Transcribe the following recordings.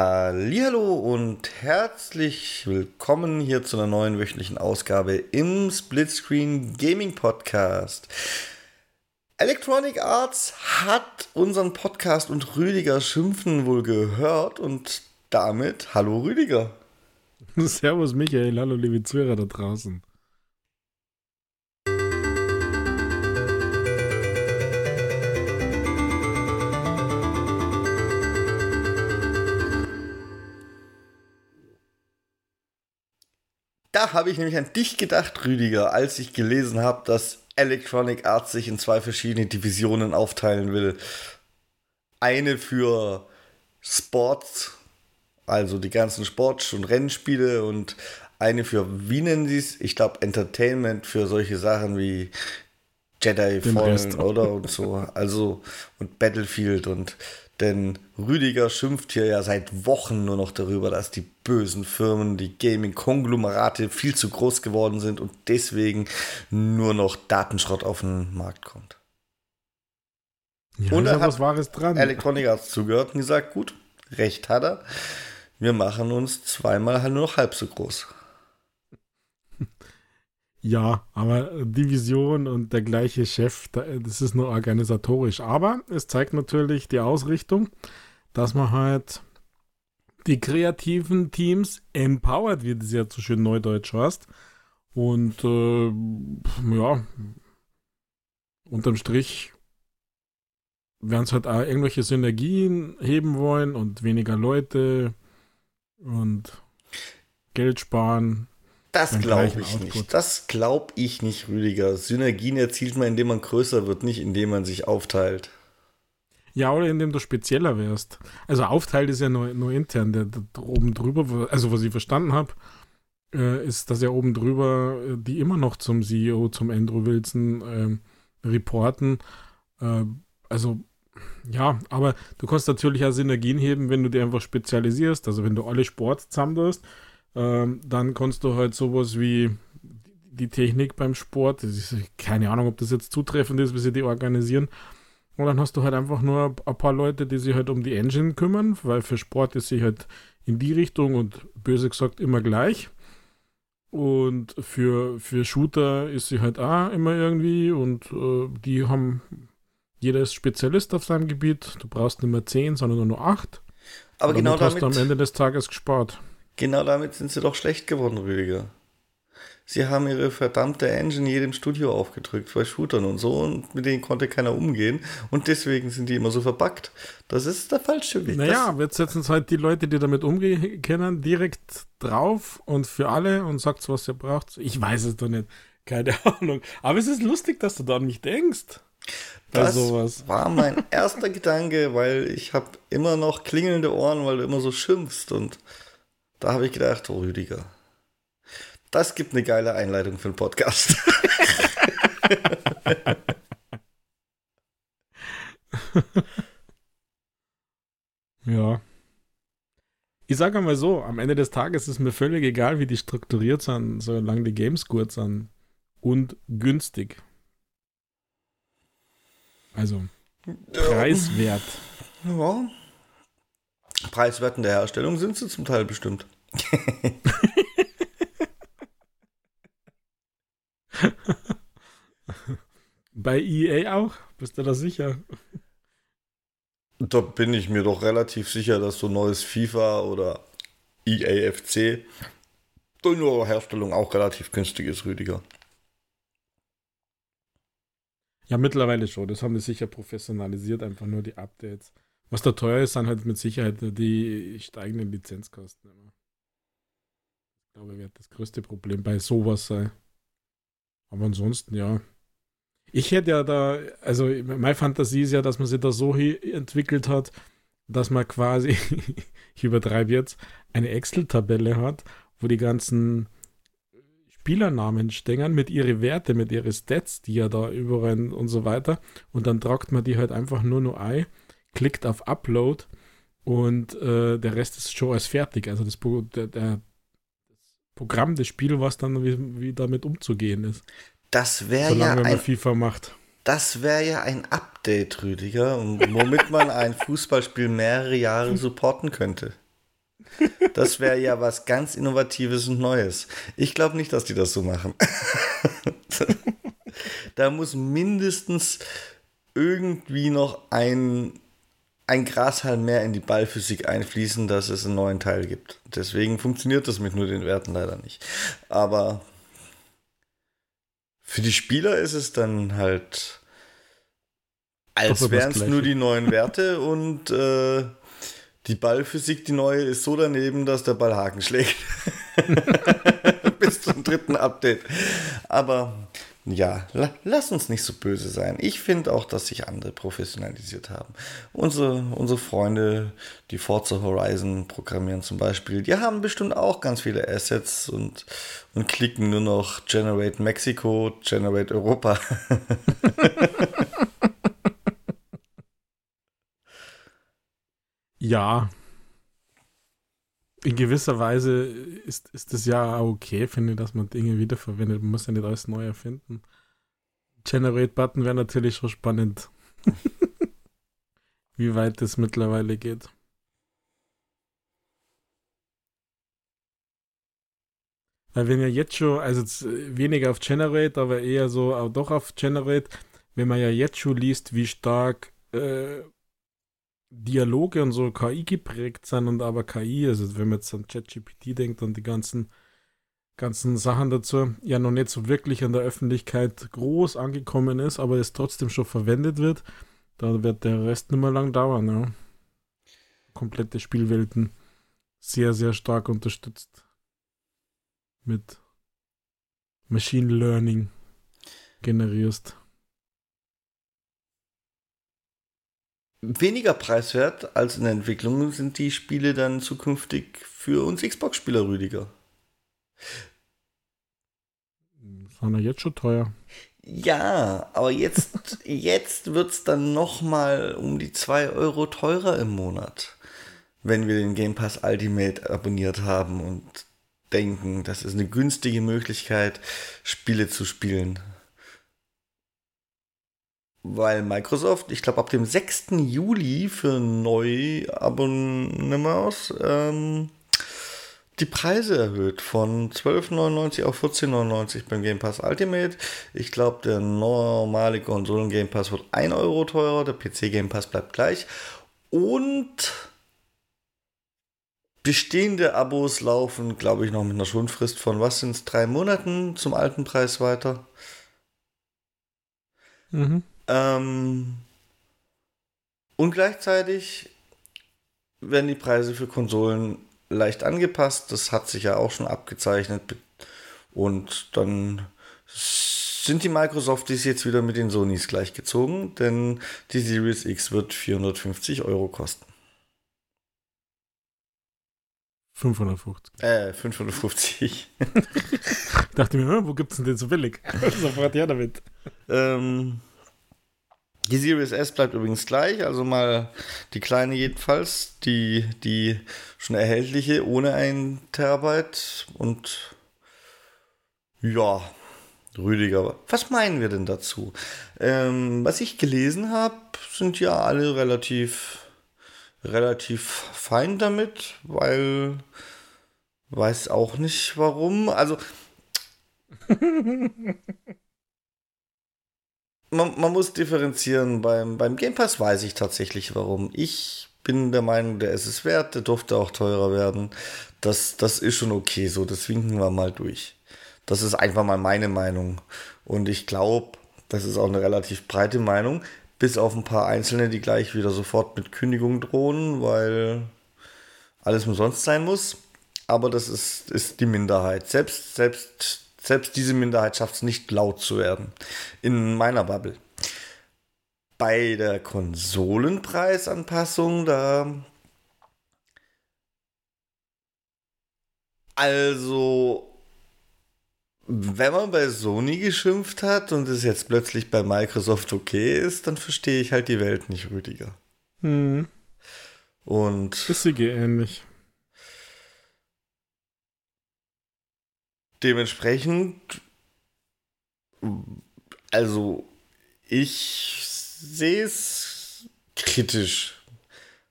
Hallo und herzlich willkommen hier zu einer neuen wöchentlichen Ausgabe im Splitscreen Gaming Podcast. Electronic Arts hat unseren Podcast und Rüdiger Schimpfen wohl gehört und damit hallo Rüdiger. Servus Michael, hallo liebe Zuhörer da draußen. Da habe ich nämlich an dich gedacht, Rüdiger, als ich gelesen habe, dass Electronic Arts sich in zwei verschiedene Divisionen aufteilen will. Eine für Sports, also die ganzen Sport- und Rennspiele und eine für, wie nennen sie es? Ich glaube, Entertainment für solche Sachen wie Jedi Fallen oder und so. Also und Battlefield und denn Rüdiger schimpft hier ja seit Wochen nur noch darüber, dass die bösen Firmen, die Gaming-Konglomerate viel zu groß geworden sind und deswegen nur noch Datenschrott auf den Markt kommt. Ja, und er hat Wahres dran. Electronic Arts zugehört und gesagt, gut, recht hat er. Wir machen uns zweimal halt nur noch halb so groß. Ja, aber Division und der gleiche Chef, das ist nur organisatorisch. Aber es zeigt natürlich die Ausrichtung, dass man halt die kreativen Teams empowert, wie das ja so schön neudeutsch heißt. Und äh, ja, unterm Strich werden es halt auch irgendwelche Synergien heben wollen und weniger Leute und Geld sparen. Das glaube ich Output. nicht. Das glaube ich nicht, Rüdiger. Synergien erzielt man, indem man größer wird, nicht indem man sich aufteilt. Ja, oder indem du spezieller wärst. Also aufteilt ist ja nur, nur intern. Der, der, oben drüber, also was ich verstanden habe, äh, ist, dass ja oben drüber äh, die immer noch zum CEO, zum Andrew Wilson äh, reporten. Äh, also ja, aber du kannst natürlich auch Synergien heben, wenn du dir einfach spezialisierst. Also wenn du alle Sport zusammenlässt, ähm, dann kannst du halt sowas wie die Technik beim Sport, ist, keine Ahnung, ob das jetzt zutreffend ist, wie sie die organisieren. Und dann hast du halt einfach nur ein paar Leute, die sich halt um die Engine kümmern, weil für Sport ist sie halt in die Richtung und böse gesagt immer gleich. Und für, für Shooter ist sie halt auch immer irgendwie und äh, die haben, jeder ist Spezialist auf seinem Gebiet. Du brauchst nicht mehr 10, sondern nur 8. Aber genau damit hast du am Ende des Tages gespart. Genau damit sind sie doch schlecht geworden, Rüdiger. Sie haben ihre verdammte Engine jedem Studio aufgedrückt bei Shootern und so und mit denen konnte keiner umgehen und deswegen sind die immer so verbuggt. Das ist der falsche Weg. Naja, jetzt setzen halt die Leute, die damit umgehen können, direkt drauf und für alle und sagt, was ihr braucht. Ich weiß es doch nicht. Keine Ahnung. Aber es ist lustig, dass du da an mich denkst. Das sowas. war mein erster Gedanke, weil ich habe immer noch klingelnde Ohren, weil du immer so schimpfst und da habe ich gedacht, oh Rüdiger, das gibt eine geile Einleitung für einen Podcast. ja. Ich sage mal so, am Ende des Tages ist mir völlig egal, wie die strukturiert sind, solange die Games gut sind und günstig. Also, preiswert. Ja. Preiswert in der Herstellung sind sie zum Teil bestimmt. Bei EA auch? Bist du da sicher? Da bin ich mir doch relativ sicher, dass so neues FIFA oder EAFC in ihrer Herstellung auch relativ günstig ist, Rüdiger. Ja, mittlerweile schon. Das haben die sicher professionalisiert, einfach nur die Updates. Was da teuer ist, sind halt mit Sicherheit die steigenden Lizenzkosten. Ich glaube, wird das größte Problem bei sowas sein. Aber ansonsten, ja. Ich hätte ja da, also meine Fantasie ist ja, dass man sich da so entwickelt hat, dass man quasi, ich übertreibe jetzt, eine Excel-Tabelle hat, wo die ganzen Spielernamen stehen mit ihren Werte, mit ihren Stats, die ja da überall und so weiter. Und dann tragt man die halt einfach nur nur ein klickt auf Upload und äh, der Rest ist schon als fertig. Also das, der, der, das Programm, das Spiel, was dann wie, wie damit umzugehen ist. Das wäre ja ein FIFA macht. Das wäre ja ein Update, Rüdiger, womit man ein Fußballspiel mehrere Jahre supporten könnte. Das wäre ja was ganz Innovatives und Neues. Ich glaube nicht, dass die das so machen. da muss mindestens irgendwie noch ein, ein Grashalm mehr in die Ballphysik einfließen, dass es einen neuen Teil gibt. Deswegen funktioniert das mit nur den Werten leider nicht. Aber für die Spieler ist es dann halt, als wären es nur die neuen Werte und äh, die Ballphysik, die neue, ist so daneben, dass der Ball Haken schlägt. Bis zum dritten Update. Aber ja, la lass uns nicht so böse sein. Ich finde auch, dass sich andere professionalisiert haben. Unsere, unsere Freunde, die Forza Horizon programmieren zum Beispiel, die haben bestimmt auch ganz viele Assets und, und klicken nur noch Generate Mexico, Generate Europa. ja. In gewisser Weise ist, ist es ja okay, finde ich, dass man Dinge wiederverwendet. Man muss ja nicht alles neu erfinden. Generate-Button wäre natürlich schon spannend. Wie weit das mittlerweile geht. Weil wenn ja jetzt schon, also weniger auf Generate, aber eher so auch doch auf Generate, wenn man ja jetzt schon liest, wie stark äh, Dialoge und so KI geprägt sind und aber KI, also wenn man jetzt an ChatGPT denkt und die ganzen, ganzen Sachen dazu, ja noch nicht so wirklich in der Öffentlichkeit groß angekommen ist, aber es trotzdem schon verwendet wird, da wird der Rest nicht mehr lang dauern. Ja. Komplette Spielwelten sehr, sehr stark unterstützt mit Machine Learning generierst. Weniger preiswert als in der Entwicklung sind die Spiele dann zukünftig für uns Xbox-Spieler, Rüdiger. Waren ja jetzt schon teuer. Ja, aber jetzt, jetzt wird es dann nochmal um die 2 Euro teurer im Monat, wenn wir den Game Pass Ultimate abonniert haben und denken, das ist eine günstige Möglichkeit, Spiele zu spielen weil Microsoft, ich glaube, ab dem 6. Juli für Neuabonnements ähm, die Preise erhöht von 12,99 auf 14,99 beim Game Pass Ultimate. Ich glaube, der normale Konsolen Game Pass wird 1 Euro teurer, der PC Game Pass bleibt gleich. Und bestehende Abos laufen, glaube ich, noch mit einer Schonfrist von was sind es, drei Monaten zum alten Preis weiter. Mhm. Ähm, und gleichzeitig werden die Preise für Konsolen leicht angepasst. Das hat sich ja auch schon abgezeichnet. Und dann sind die Microsofties jetzt wieder mit den Sonys gleichgezogen, denn die Series X wird 450 Euro kosten. 550. Äh, 550. ich dachte mir, wo gibt's denn den so billig? Sofort her damit. Ähm, die Series S bleibt übrigens gleich, also mal die kleine jedenfalls, die, die schon erhältliche ohne ein Terabyte und ja, Rüdiger, was meinen wir denn dazu? Ähm, was ich gelesen habe, sind ja alle relativ, relativ fein damit, weil weiß auch nicht warum. Also man, man muss differenzieren. Beim, beim Game Pass weiß ich tatsächlich warum. Ich bin der Meinung, der ist es wert, der durfte auch teurer werden. Das, das ist schon okay so, das winken wir mal durch. Das ist einfach mal meine Meinung. Und ich glaube, das ist auch eine relativ breite Meinung, bis auf ein paar Einzelne, die gleich wieder sofort mit Kündigung drohen, weil alles umsonst sein muss. Aber das ist, ist die Minderheit. Selbst, selbst selbst diese Minderheit schafft es nicht laut zu werden. In meiner Bubble. Bei der Konsolenpreisanpassung, da. Also, wenn man bei Sony geschimpft hat und es jetzt plötzlich bei Microsoft okay ist, dann verstehe ich halt die Welt nicht, Rüdiger. Hm. Und. Ist sie ähnlich. Dementsprechend, also ich sehe es kritisch,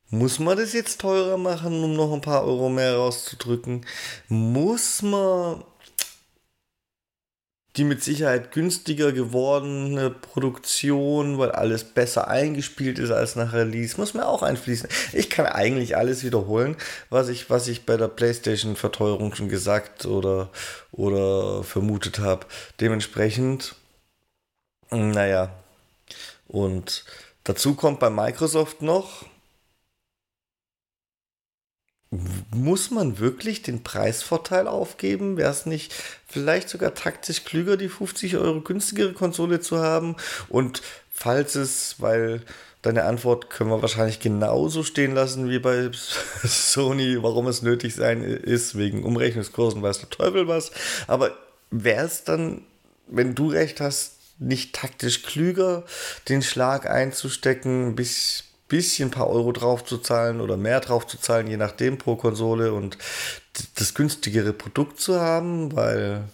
Muss man das jetzt teurer machen, um noch ein paar Euro mehr rauszudrücken? Muss man die mit Sicherheit günstiger gewordene Produktion, weil alles besser eingespielt ist als nach Release, muss man auch einfließen. Ich kann eigentlich alles wiederholen, was ich, was ich bei der PlayStation-Verteuerung schon gesagt oder, oder vermutet habe. Dementsprechend, naja. Und dazu kommt bei Microsoft noch, muss man wirklich den Preisvorteil aufgeben? Wäre es nicht vielleicht sogar taktisch klüger, die 50 Euro günstigere Konsole zu haben? Und falls es, weil deine Antwort können wir wahrscheinlich genauso stehen lassen wie bei Sony, warum es nötig sein ist, wegen Umrechnungskursen, weiß der Teufel was. Aber wäre es dann, wenn du recht hast, nicht taktisch klüger, den Schlag einzustecken, bis, bisschen ein paar Euro drauf zu zahlen oder mehr drauf zu zahlen, je nachdem pro Konsole und das günstigere Produkt zu haben, weil,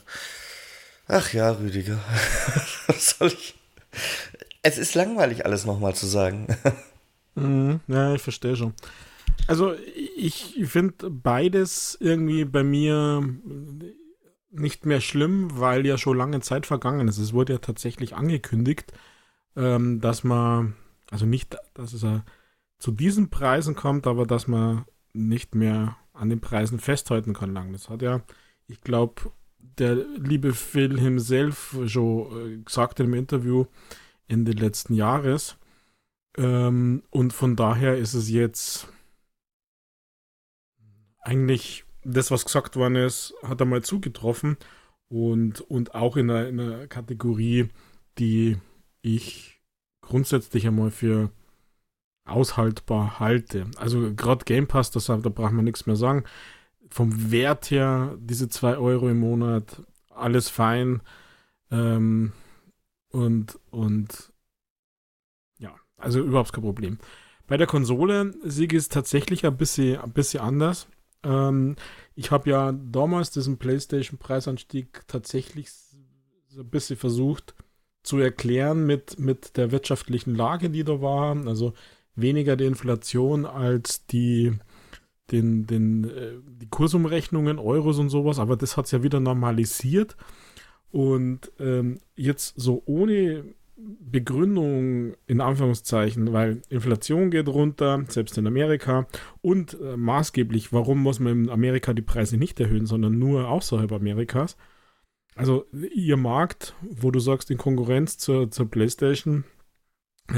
ach ja, Rüdiger, was soll ich? Es ist langweilig, alles nochmal zu sagen. Mhm, ja, ich verstehe schon. Also, ich finde beides irgendwie bei mir nicht mehr schlimm, weil ja schon lange Zeit vergangen ist. Es wurde ja tatsächlich angekündigt, ähm, dass man also nicht, dass es zu diesen Preisen kommt, aber dass man nicht mehr an den Preisen festhalten kann lang. Das hat ja, ich glaube, der liebe Phil himself schon äh, gesagt im Interview Ende letzten Jahres. Ähm, und von daher ist es jetzt eigentlich das, was gesagt worden ist, hat er mal zugetroffen und, und auch in einer, in einer Kategorie, die ich grundsätzlich einmal für aushaltbar halte. Also gerade Game Pass, das, da braucht man nichts mehr sagen. Vom Wert her, diese 2 Euro im Monat, alles fein. Ähm, und, und ja, also überhaupt kein Problem. Bei der Konsole Sieg ist tatsächlich ein bisschen, ein bisschen anders. Ähm, ich habe ja damals diesen PlayStation-Preisanstieg tatsächlich so ein bisschen versucht, zu erklären mit, mit der wirtschaftlichen Lage, die da war. Also weniger die Inflation als die, den, den, äh, die Kursumrechnungen, Euros und sowas, aber das hat es ja wieder normalisiert. Und ähm, jetzt so ohne Begründung in Anführungszeichen, weil Inflation geht runter, selbst in Amerika, und äh, maßgeblich, warum muss man in Amerika die Preise nicht erhöhen, sondern nur außerhalb Amerikas, also ihr Markt, wo du sagst, in Konkurrenz zur, zur PlayStation,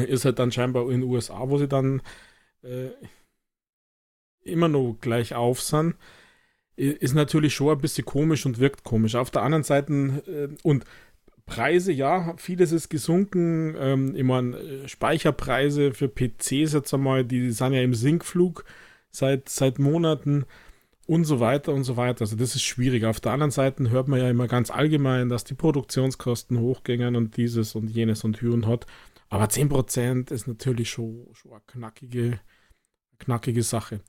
ist halt dann scheinbar in den USA, wo sie dann äh, immer noch gleich auf sind. Ist natürlich schon ein bisschen komisch und wirkt komisch. Auf der anderen Seite, äh, und Preise, ja, vieles ist gesunken. Ähm, ich meine, äh, Speicherpreise für PCs jetzt einmal, die sind ja im Sinkflug seit, seit Monaten und so weiter und so weiter. Also das ist schwierig. Auf der anderen Seite hört man ja immer ganz allgemein, dass die Produktionskosten hochgingen und dieses und jenes und Hü und Hot. Aber 10% ist natürlich schon, schon eine knackige, knackige Sache.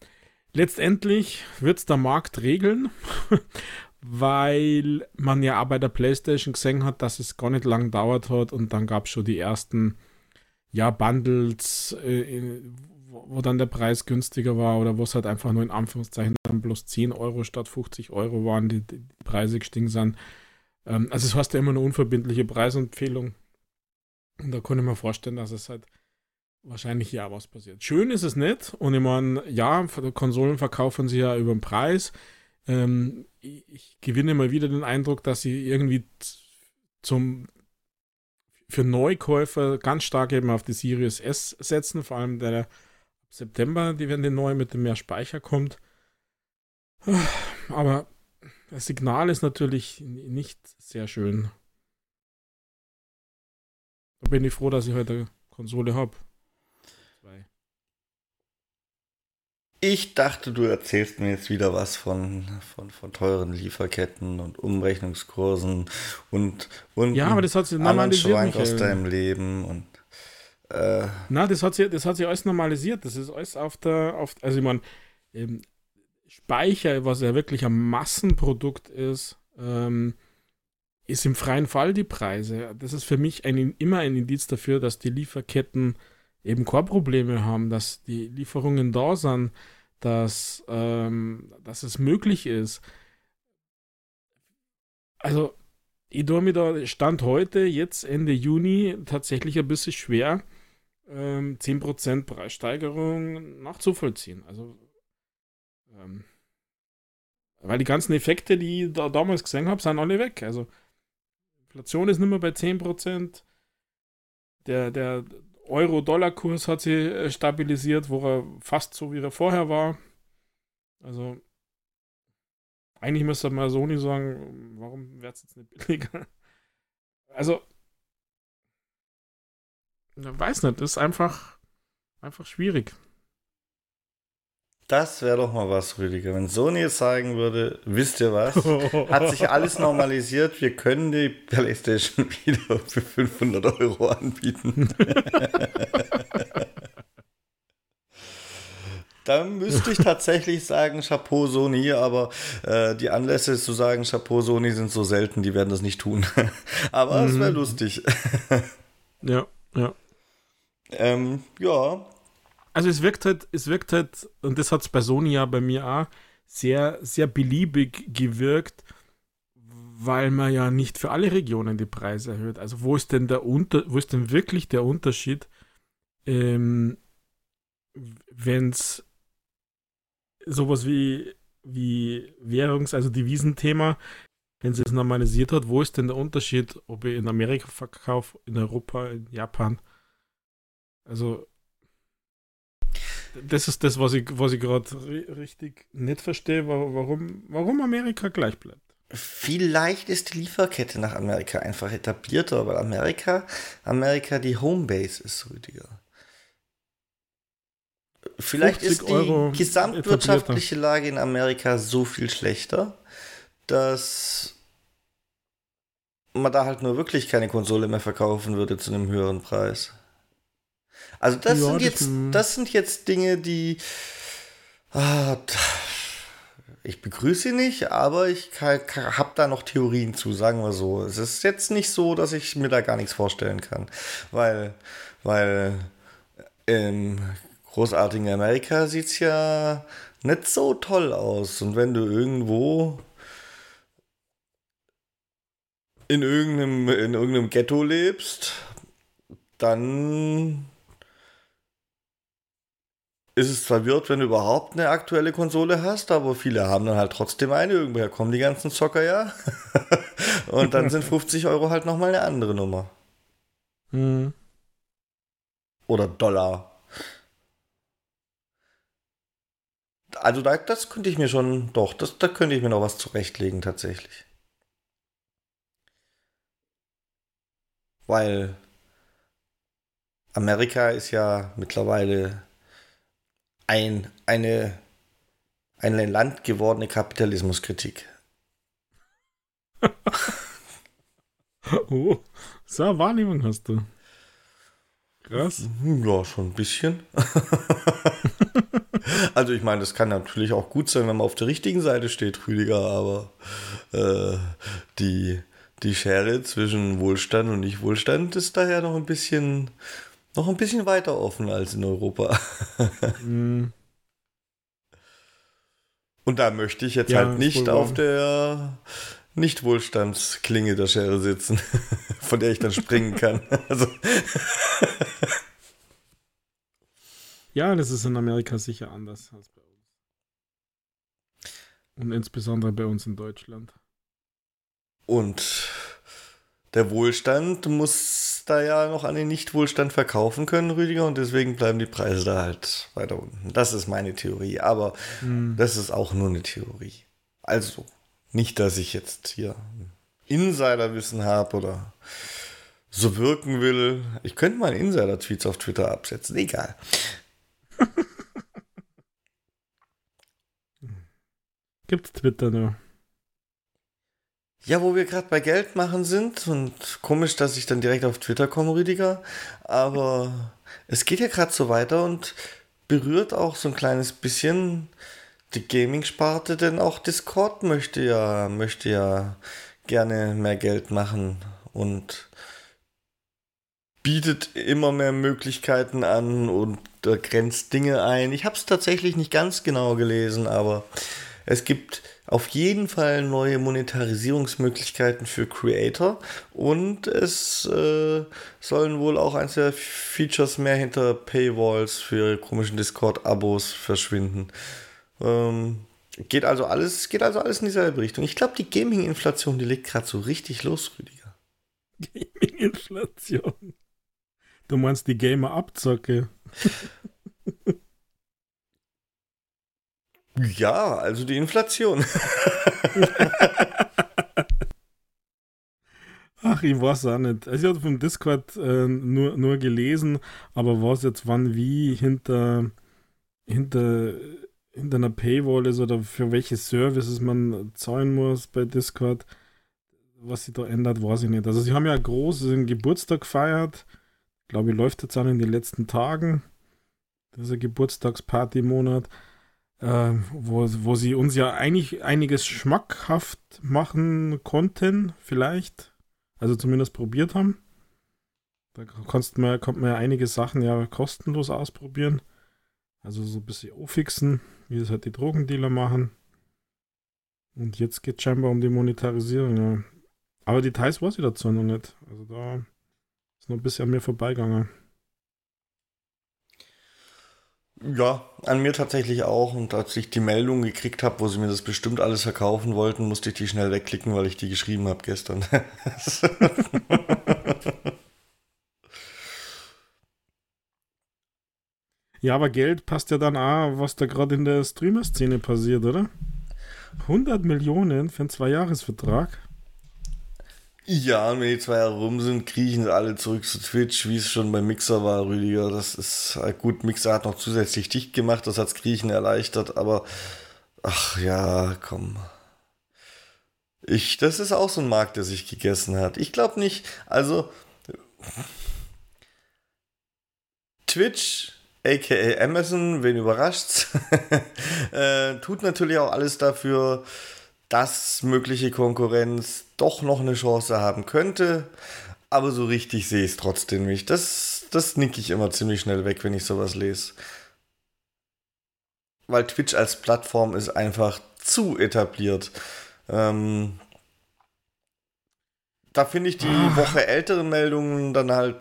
Letztendlich wird es der Markt regeln, weil man ja auch bei der PlayStation gesehen hat, dass es gar nicht lang dauert hat und dann gab es schon die ersten ja, Bundles, äh, wo, dann der Preis günstiger war oder wo es halt einfach nur in Anführungszeichen dann bloß 10 Euro statt 50 Euro waren, die, die Preise gestiegen sind. Ähm, also es hast ja immer eine unverbindliche Preisempfehlung. Und da kann ich mir vorstellen, dass es halt wahrscheinlich ja was passiert. Schön ist es nicht. Und ich meine, ja, Konsolen verkaufen sie ja über den Preis. Ähm, ich, ich gewinne immer wieder den Eindruck, dass sie irgendwie zum für Neukäufer ganz stark eben auf die Series S setzen, vor allem der September, die wenn die neu mit dem mehr Speicher kommt. Aber das Signal ist natürlich nicht sehr schön. Da bin ich froh, dass ich heute Konsole habe. Ich dachte, du erzählst mir jetzt wieder was von, von, von teuren Lieferketten und Umrechnungskursen und, und ja, aber das hat sich normalisiert, aus deinem Leben und äh, Na, das hat sich, das hat sich alles normalisiert. Das ist alles auf der, auf, also ich meine, ähm, Speicher, was ja wirklich ein Massenprodukt ist, ähm, ist im freien Fall die Preise. Das ist für mich ein, immer ein Indiz dafür, dass die Lieferketten eben Core-Probleme haben, dass die Lieferungen da sind, dass, ähm, dass es möglich ist. Also, ich tue mir da Stand heute, jetzt Ende Juni, tatsächlich ein bisschen schwer, ähm, 10% Preissteigerung nachzuvollziehen. Also, ähm, weil die ganzen Effekte, die ich da damals gesehen habe, sind alle weg. Also, Inflation ist nicht mehr bei 10%. Der, der Euro-Dollar-Kurs hat sich äh, stabilisiert, wo er fast so wie er vorher war. Also, eigentlich müsste mal Sony sagen, warum wird es jetzt nicht billiger? Also, weiß nicht, ist einfach, einfach schwierig. Das wäre doch mal was, Rüdiger. Wenn Sony jetzt sagen würde, wisst ihr was? Hat sich alles normalisiert, wir können die PlayStation wieder für 500 Euro anbieten. Dann müsste ich tatsächlich sagen, Chapeau Sony, aber äh, die Anlässe zu sagen, Chapeau Sony sind so selten, die werden das nicht tun. aber es wäre mhm. lustig. ja, ja. Ähm, ja. Also es wirkt halt, es wirkt halt, und das hat es bei Sony ja bei mir auch, sehr, sehr beliebig gewirkt, weil man ja nicht für alle Regionen die Preise erhöht. Also wo ist denn der Unter, wo ist denn wirklich der Unterschied, ähm, wenn es sowas wie, wie Währungs-, also Devisenthema, wenn sie es normalisiert hat, wo ist denn der Unterschied, ob ich in Amerika verkaufe, in Europa, in Japan? Also, das ist das, was ich, was ich gerade richtig nicht verstehe, warum, warum Amerika gleich bleibt. Vielleicht ist die Lieferkette nach Amerika einfach etablierter, weil Amerika, Amerika die Homebase ist, Rüdiger. Vielleicht ist die Euro gesamtwirtschaftliche Lage in Amerika so viel schlechter, dass man da halt nur wirklich keine Konsole mehr verkaufen würde zu einem höheren Preis. Also das ja, sind jetzt, das sind jetzt Dinge, die ah, ich begrüße sie nicht, aber ich habe da noch Theorien zu, sagen wir so. Es ist jetzt nicht so, dass ich mir da gar nichts vorstellen kann, weil, weil im großartigen Amerika sieht es ja nicht so toll aus. Und wenn du irgendwo in irgendeinem, in irgendeinem Ghetto lebst, dann ist es verwirrt, wenn du überhaupt eine aktuelle Konsole hast, aber viele haben dann halt trotzdem eine. Irgendwoher kommen die ganzen Zocker ja. Und dann sind 50 Euro halt nochmal eine andere Nummer. Hm. Oder Dollar. Also da, das könnte ich mir schon, doch, das, da könnte ich mir noch was zurechtlegen tatsächlich. Weil Amerika ist ja mittlerweile ein, eine, ein Land gewordene Kapitalismuskritik. oh, so eine Wahrnehmung hast du. Krass. Ja, schon ein bisschen. also ich meine, das kann natürlich auch gut sein, wenn man auf der richtigen Seite steht, Rüdiger, aber äh, die, die Schere zwischen Wohlstand und Nicht-Wohlstand ist daher noch ein bisschen noch ein bisschen weiter offen als in Europa. mm. Und da möchte ich jetzt ja, halt nicht auf der Nicht-Wohlstandsklinge der Schere sitzen, von der ich dann springen kann. Also ja, das ist in Amerika sicher anders als bei uns. Und insbesondere bei uns in Deutschland. Und der Wohlstand muss da ja noch an den Nichtwohlstand verkaufen können, Rüdiger, und deswegen bleiben die Preise da halt weiter unten. Das ist meine Theorie, aber hm. das ist auch nur eine Theorie. Also, nicht, dass ich jetzt hier Insiderwissen habe oder so wirken will. Ich könnte mal Insider-Tweets auf Twitter absetzen, egal. Gibt's Twitter nur? Ja, wo wir gerade bei Geld machen sind und komisch, dass ich dann direkt auf Twitter komme, Rüdiger, aber es geht ja gerade so weiter und berührt auch so ein kleines bisschen die Gaming-Sparte, denn auch Discord möchte ja, möchte ja gerne mehr Geld machen und bietet immer mehr Möglichkeiten an und grenzt Dinge ein. Ich habe es tatsächlich nicht ganz genau gelesen, aber es gibt auf jeden Fall neue Monetarisierungsmöglichkeiten für Creator und es äh, sollen wohl auch ein der Features mehr hinter Paywalls für komischen Discord-Abos verschwinden. Ähm, geht also alles, geht also alles in dieselbe Richtung. Ich glaube, die Gaming-Inflation, die legt gerade so richtig los, Rüdiger. Gaming-Inflation. Du meinst die Gamer-Abzocke? ja, also die Inflation. Ach, ich weiß auch nicht. Also ich habe vom Discord äh, nur, nur gelesen, aber was jetzt wann wie hinter, hinter, hinter einer Paywall ist oder für welche Services man zahlen muss bei Discord, was sich da ändert, weiß ich nicht. Also sie haben ja groß Geburtstag gefeiert glaube ich, läuft jetzt an in den letzten Tagen. Dieser Geburtstagsparty-Monat, äh, wo, wo sie uns ja eigentlich einiges schmackhaft machen konnten, vielleicht. Also zumindest probiert haben. Da kannst man, kommt man ja einige Sachen ja kostenlos ausprobieren. Also so ein bisschen aufixen, wie es halt die Drogendealer machen. Und jetzt geht es scheinbar um die Monetarisierung, ja. Aber Details weiß ich dazu noch nicht. Also da ist noch ein bisschen an mir vorbeigegangen. Ja, an mir tatsächlich auch. Und als ich die Meldung gekriegt habe, wo sie mir das bestimmt alles verkaufen wollten, musste ich die schnell wegklicken, weil ich die geschrieben habe gestern. ja, aber Geld passt ja dann auch, was da gerade in der Streamer-Szene passiert, oder? 100 Millionen für einen Zwei-Jahres-Vertrag. Ja, und wenn die zwei Jahre rum sind, kriechen sie alle zurück zu Twitch, wie es schon beim Mixer war, Rüdiger. Das ist äh, gut. Mixer hat noch zusätzlich dicht gemacht, das hat's Kriechen erleichtert, aber ach ja, komm. Ich, das ist auch so ein Markt, der sich gegessen hat. Ich glaube nicht, also Twitch, aka Amazon, wen überrascht's, äh, tut natürlich auch alles dafür, dass mögliche Konkurrenz doch noch eine Chance haben könnte. Aber so richtig sehe ich es trotzdem nicht. Das, das nicke ich immer ziemlich schnell weg, wenn ich sowas lese. Weil Twitch als Plattform ist einfach zu etabliert. Ähm, da finde ich die ah. Woche älteren Meldungen dann halt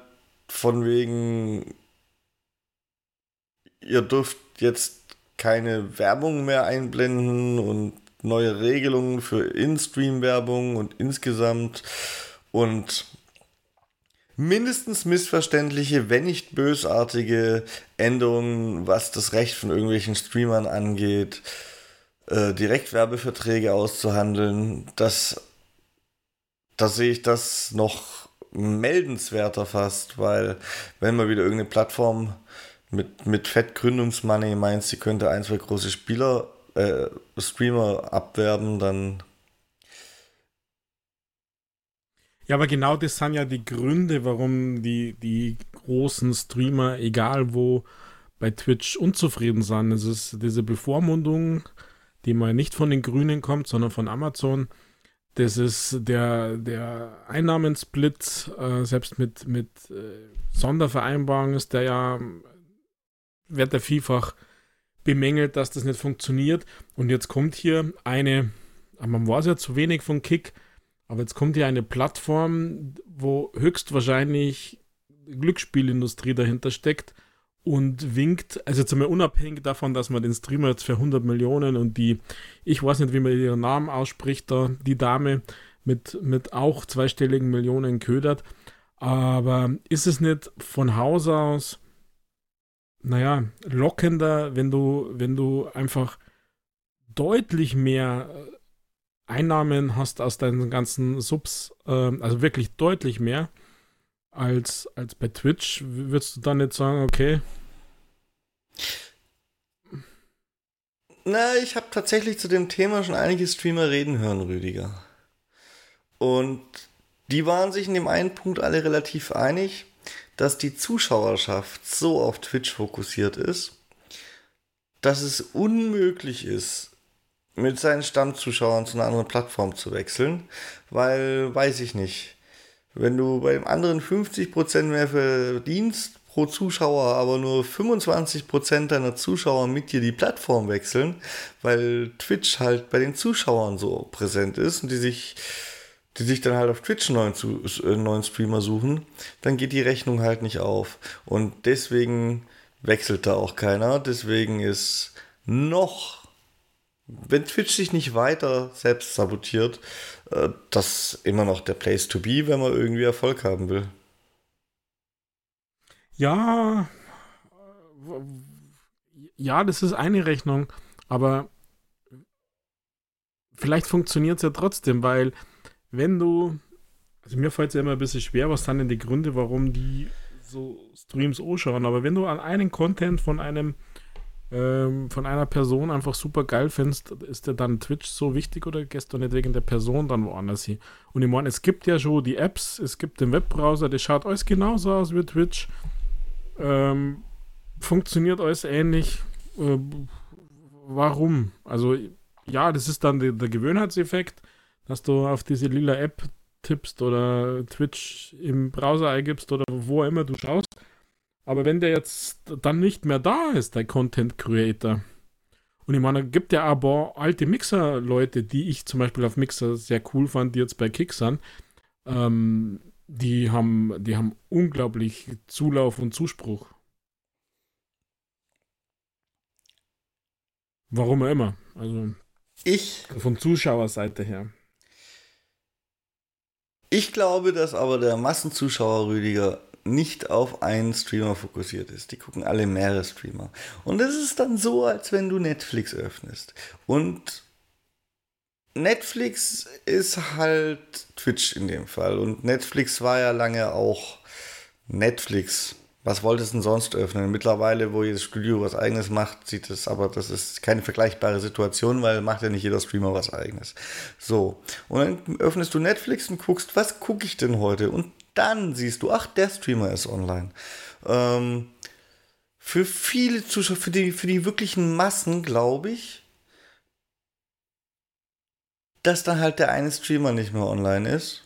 von wegen, ihr dürft jetzt keine Werbung mehr einblenden und neue Regelungen für In-Stream-Werbung und insgesamt und mindestens missverständliche, wenn nicht bösartige Änderungen, was das Recht von irgendwelchen Streamern angeht, äh, Direktwerbeverträge auszuhandeln. Das, da sehe ich das noch meldenswerter fast, weil wenn man wieder irgendeine Plattform mit, mit Fettgründungsmoney meint, sie könnte ein, zwei große Spieler äh, Streamer abwerben, dann. Ja, aber genau das sind ja die Gründe, warum die, die großen Streamer, egal wo, bei Twitch unzufrieden sind. Es ist diese Bevormundung, die mal nicht von den Grünen kommt, sondern von Amazon. Das ist der, der Einnahmensplit, äh, selbst mit, mit äh, Sondervereinbarungen ist der ja, wird der vielfach bemängelt, dass das nicht funktioniert. Und jetzt kommt hier eine, man weiß ja zu wenig von Kick, aber jetzt kommt hier eine Plattform, wo höchstwahrscheinlich Glücksspielindustrie dahinter steckt und winkt, also jetzt einmal unabhängig davon, dass man den Streamer jetzt für 100 Millionen und die, ich weiß nicht, wie man ihren Namen ausspricht, da die Dame mit, mit auch zweistelligen Millionen ködert, aber ist es nicht von Haus aus naja, lockender, wenn du, wenn du einfach deutlich mehr äh, Einnahmen hast aus deinen ganzen Subs, äh, also wirklich deutlich mehr als, als bei Twitch, würdest du dann nicht sagen, okay? Na, ich habe tatsächlich zu dem Thema schon einige Streamer reden hören, Rüdiger. Und die waren sich in dem einen Punkt alle relativ einig dass die Zuschauerschaft so auf Twitch fokussiert ist, dass es unmöglich ist, mit seinen Stammzuschauern zu einer anderen Plattform zu wechseln, weil, weiß ich nicht, Wenn du bei dem anderen 50% mehr verdienst pro Zuschauer, aber nur 25% deiner Zuschauer mit dir die Plattform wechseln, weil Twitch halt bei den Zuschauern so präsent ist und die sich, die sich dann halt auf Twitch einen neuen, äh, neuen Streamer suchen, dann geht die Rechnung halt nicht auf. Und deswegen wechselt da auch keiner. Deswegen ist noch, wenn Twitch sich nicht weiter selbst sabotiert, äh, das immer noch der Place to be, wenn man irgendwie Erfolg haben will. Ja, ja, das ist eine Rechnung, aber vielleicht funktioniert es ja trotzdem, weil wenn du, also mir fällt es ja immer ein bisschen schwer, was sind denn die Gründe, warum die so Streams anschauen, aber wenn du an einen Content von einem ähm, von einer Person einfach super geil findest, ist der dann Twitch so wichtig oder gehst du nicht wegen der Person dann woanders hin? Und ich meine, es gibt ja schon die Apps, es gibt den Webbrowser, der schaut alles genauso aus wie Twitch. Ähm, funktioniert alles ähnlich. Äh, warum? Also, ja, das ist dann die, der Gewöhnheitseffekt, dass du auf diese lila App tippst oder Twitch im Browser eingibst oder wo immer du schaust. Aber wenn der jetzt dann nicht mehr da ist, der Content Creator, und ich meine, gibt ja aber alte Mixer-Leute, die ich zum Beispiel auf Mixer sehr cool fand, die jetzt bei Kick sind, ähm, die haben, die haben unglaublich Zulauf und Zuspruch. Warum auch immer. Also ich von Zuschauerseite her. Ich glaube, dass aber der Massenzuschauer Rüdiger nicht auf einen Streamer fokussiert ist. Die gucken alle mehrere Streamer. Und es ist dann so, als wenn du Netflix öffnest. Und Netflix ist halt Twitch in dem Fall. Und Netflix war ja lange auch Netflix. Was wolltest du denn sonst öffnen? Mittlerweile, wo jedes Studio was eigenes macht, sieht es aber, das ist keine vergleichbare Situation, weil macht ja nicht jeder Streamer was eigenes. So. Und dann öffnest du Netflix und guckst, was gucke ich denn heute? Und dann siehst du, ach, der Streamer ist online. Ähm, für viele Zuschauer, für die, für die wirklichen Massen, glaube ich, dass dann halt der eine Streamer nicht mehr online ist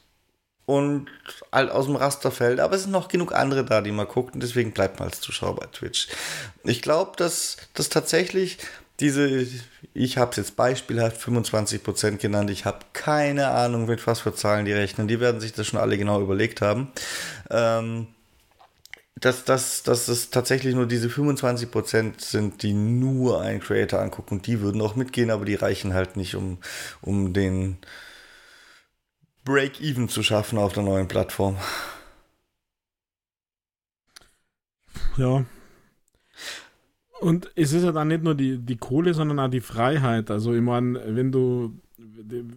und halt aus dem Raster fällt. Aber es sind noch genug andere da, die mal gucken. Deswegen bleibt man als Zuschauer bei Twitch. Ich glaube, dass das tatsächlich diese, ich habe es jetzt beispielhaft 25% genannt. Ich habe keine Ahnung, mit was für Zahlen die rechnen. Die werden sich das schon alle genau überlegt haben. Ähm, dass, dass, dass es tatsächlich nur diese 25% sind, die nur einen Creator angucken die würden auch mitgehen, aber die reichen halt nicht, um, um den Break-Even zu schaffen auf der neuen Plattform. Ja. Und es ist ja dann nicht nur die, die Kohle, sondern auch die Freiheit. Also ich meine, wenn du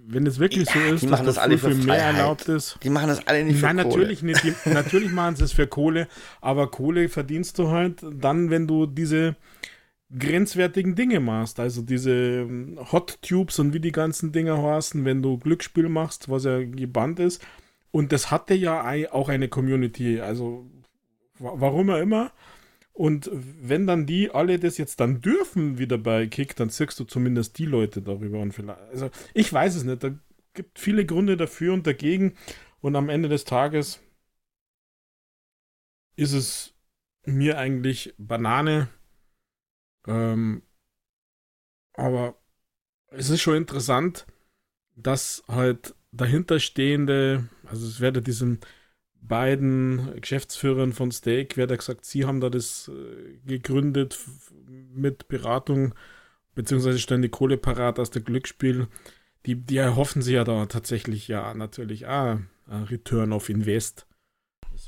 wenn es wirklich so ist, dass das alle für mehr erlaubt ist. Die machen das alle nicht für Nein, Kohle. natürlich nicht. Die, natürlich machen sie es für Kohle, aber Kohle verdienst du halt dann, wenn du diese grenzwertigen Dinge machst. Also diese ähm, Hot Tubes und wie die ganzen Dinger heißen, wenn du Glücksspiel machst, was ja gebannt ist. Und das hatte ja auch eine Community. Also warum auch immer. Und wenn dann die alle das jetzt dann dürfen wieder bei Kick, dann zirkst du zumindest die Leute darüber. Und vielleicht, also ich weiß es nicht. Da gibt viele Gründe dafür und dagegen. Und am Ende des Tages ist es mir eigentlich Banane. Ähm, aber es ist schon interessant, dass halt dahinterstehende, also es werde diesen beiden Geschäftsführern von Steak, wer da gesagt, sie haben da das äh, gegründet mit Beratung, beziehungsweise stellen die Kohle parat aus der Glücksspiel. Die, die erhoffen sich ja da tatsächlich ja natürlich auch Return of Invest.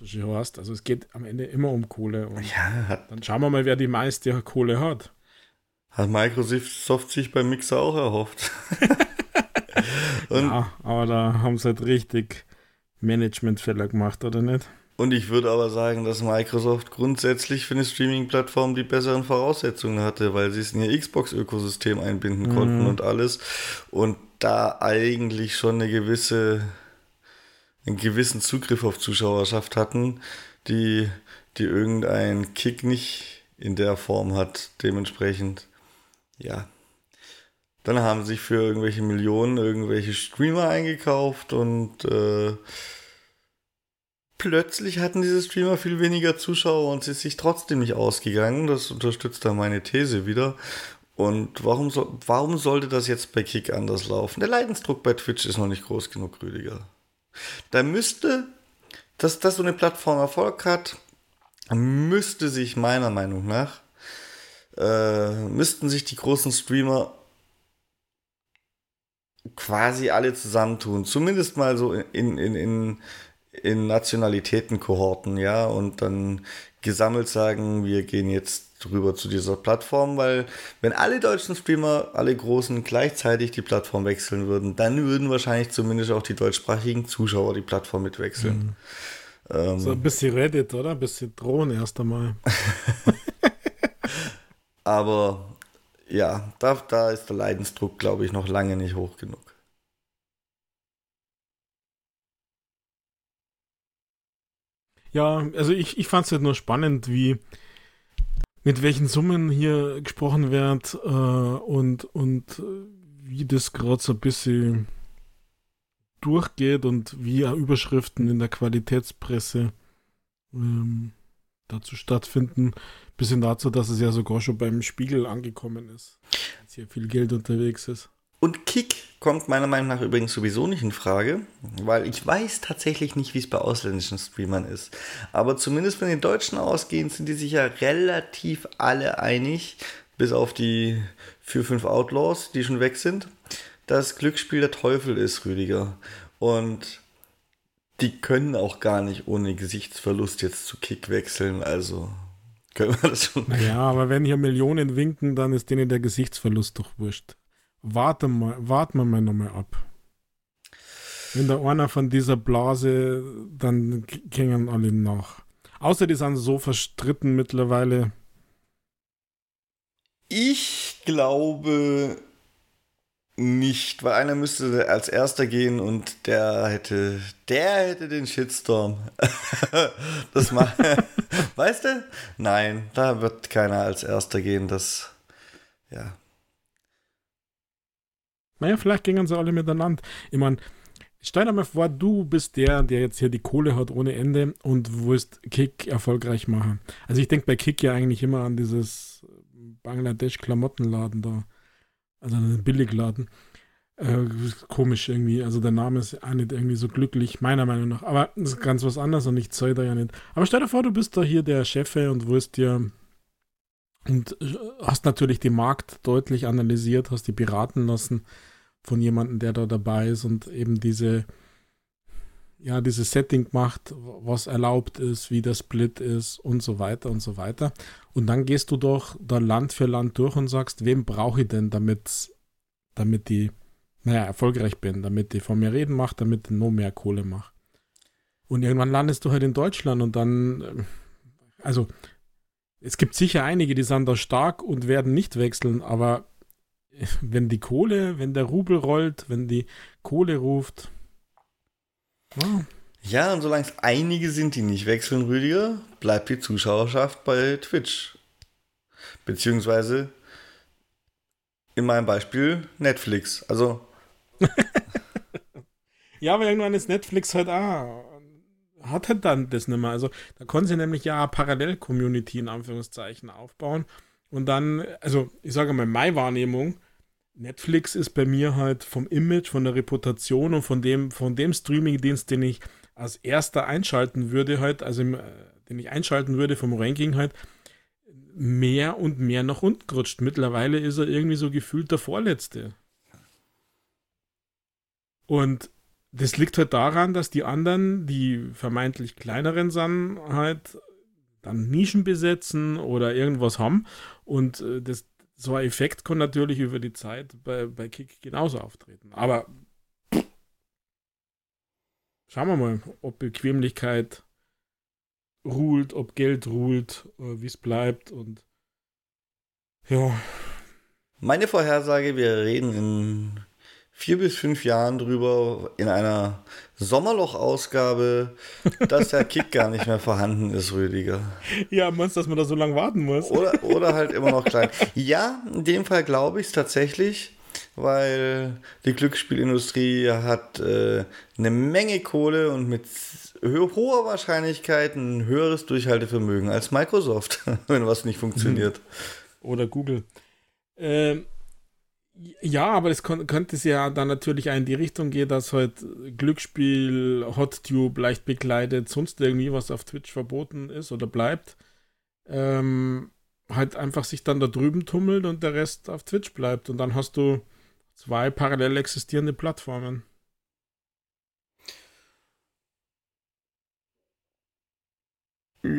Schön heißt. Also es geht am Ende immer um Kohle. Und ja. Dann schauen wir mal, wer die meiste Kohle hat. Hat Microsoft sich beim Mixer auch erhofft. ja, aber da haben sie halt richtig Managementfehler gemacht, oder nicht? Und ich würde aber sagen, dass Microsoft grundsätzlich für eine Streaming-Plattform die besseren Voraussetzungen hatte, weil sie es in ihr Xbox-Ökosystem einbinden mhm. konnten und alles. Und da eigentlich schon eine gewisse, einen gewissen Zugriff auf Zuschauerschaft hatten, die, die irgendein Kick nicht in der Form hat. Dementsprechend, ja. Dann haben sich für irgendwelche Millionen irgendwelche Streamer eingekauft und äh, plötzlich hatten diese Streamer viel weniger Zuschauer und sie ist sich trotzdem nicht ausgegangen. Das unterstützt da meine These wieder. Und warum, so, warum sollte das jetzt bei Kick anders laufen? Der Leidensdruck bei Twitch ist noch nicht groß genug, Rüdiger. Da müsste, dass, dass so eine Plattform Erfolg hat, müsste sich meiner Meinung nach, äh, müssten sich die großen Streamer quasi alle zusammentun. Zumindest mal so in, in, in, in Nationalitätenkohorten, ja, und dann gesammelt sagen, wir gehen jetzt rüber zu dieser Plattform, weil wenn alle deutschen Streamer, alle großen gleichzeitig die Plattform wechseln würden, dann würden wahrscheinlich zumindest auch die deutschsprachigen Zuschauer die Plattform mitwechseln. Mhm. Ähm, so ein bisschen Reddit, oder? Ein bisschen Drohnen erst einmal. Aber ja, da, da ist der Leidensdruck, glaube ich, noch lange nicht hoch genug. Ja, also ich, ich fand es halt nur spannend, wie mit welchen Summen hier gesprochen wird äh, und, und wie das gerade so ein bisschen durchgeht und wie Überschriften in der Qualitätspresse ähm, dazu stattfinden, bis hin dazu, dass es ja sogar schon beim Spiegel angekommen ist, dass hier viel Geld unterwegs ist. Und Kick kommt meiner Meinung nach übrigens sowieso nicht in Frage, weil ich weiß tatsächlich nicht, wie es bei ausländischen Streamern ist. Aber zumindest wenn die Deutschen ausgehen, sind die sich ja relativ alle einig, bis auf die 4-5 Outlaws, die schon weg sind, dass Glücksspiel der Teufel ist, Rüdiger. Und die können auch gar nicht ohne Gesichtsverlust jetzt zu Kick wechseln, also können wir das schon. Ja, aber wenn hier Millionen winken, dann ist denen der Gesichtsverlust doch wurscht. Warte mal, warten wir mal nochmal ab. Wenn da einer von dieser Blase, dann gingen alle nach. Außer die sind so verstritten mittlerweile. Ich glaube, nicht, weil einer müsste als erster gehen und der hätte, der hätte den Shitstorm. das mal, weißt du? Nein, da wird keiner als erster gehen, das, ja. Naja, vielleicht gingen sie alle miteinander. Ich meine, stell dir mal vor, du bist der, der jetzt hier die Kohle hat ohne Ende und willst Kick erfolgreich machen. Also ich denke bei Kick ja eigentlich immer an dieses Bangladesch-Klamottenladen da also einen Billigladen. Äh, komisch irgendwie. Also der Name ist auch nicht irgendwie so glücklich, meiner Meinung nach. Aber das ist ganz was anderes und ich zeige da ja nicht. Aber stell dir vor, du bist da hier der Chef und wirst dir und äh, hast natürlich den Markt deutlich analysiert, hast die beraten lassen von jemandem, der da dabei ist und eben diese ja, dieses Setting macht, was erlaubt ist, wie der Split ist und so weiter und so weiter. Und dann gehst du doch da Land für Land durch und sagst, wem brauche ich denn, damit, damit die, naja, erfolgreich bin, damit die von mir reden macht, damit ich noch mehr Kohle mache. Und irgendwann landest du halt in Deutschland und dann, äh, also, es gibt sicher einige, die sind da stark und werden nicht wechseln, aber wenn die Kohle, wenn der Rubel rollt, wenn die Kohle ruft, Oh. Ja, und solange es einige sind, die nicht wechseln, Rüdiger, bleibt die Zuschauerschaft bei Twitch. Beziehungsweise in meinem Beispiel Netflix. Also. ja, aber irgendwann ist Netflix halt auch. Hat halt dann das nicht mehr. Also, da konnten sie nämlich ja Parallel-Community in Anführungszeichen aufbauen. Und dann, also, ich sage mal, meine Wahrnehmung, Netflix ist bei mir halt vom Image, von der Reputation und von dem, von dem Streaming-Dienst, den ich als erster einschalten würde, halt, also im, äh, den ich einschalten würde vom Ranking halt, mehr und mehr nach unten gerutscht. Mittlerweile ist er irgendwie so gefühlt der Vorletzte. Und das liegt halt daran, dass die anderen, die vermeintlich kleineren sind, halt dann Nischen besetzen oder irgendwas haben. Und äh, das, so ein Effekt kann natürlich über die Zeit bei, bei Kick genauso auftreten. Aber schauen wir mal, ob Bequemlichkeit ruht, ob Geld ruht, äh, wie es bleibt und ja. Meine Vorhersage, wir reden in vier bis fünf Jahren drüber in einer Sommerloch-Ausgabe, dass der Kick gar nicht mehr vorhanden ist, Rüdiger. Ja, meinst du, dass man da so lange warten muss? Oder, oder halt immer noch klein. Ja, in dem Fall glaube ich es tatsächlich, weil die Glücksspielindustrie hat äh, eine Menge Kohle und mit hoher Wahrscheinlichkeit ein höheres Durchhaltevermögen als Microsoft, wenn was nicht funktioniert. Oder Google. Ähm, ja, aber es könnte es ja dann natürlich auch in die Richtung gehen, dass halt Glücksspiel, HotTube leicht bekleidet, sonst irgendwie was auf Twitch verboten ist oder bleibt. Ähm, halt einfach sich dann da drüben tummelt und der Rest auf Twitch bleibt. Und dann hast du zwei parallel existierende Plattformen.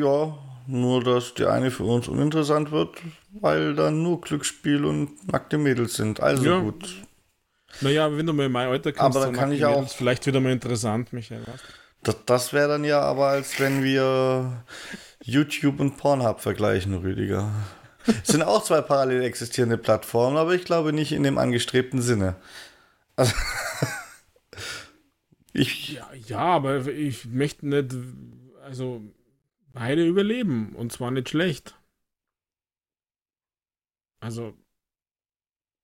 Ja, nur dass die eine für uns uninteressant wird, weil dann nur Glücksspiel und nackte Mädels sind. Also ja. gut. Naja, wenn du mal in mein Alter kommst, aber dann kann ich auch. Mädels vielleicht wieder mal interessant, Michael. Das, das wäre dann ja aber, als wenn wir YouTube und Pornhub vergleichen, Rüdiger. Es sind auch zwei parallel existierende Plattformen, aber ich glaube nicht in dem angestrebten Sinne. Also, ich ja, ja, aber ich möchte nicht, also beide überleben und zwar nicht schlecht. Also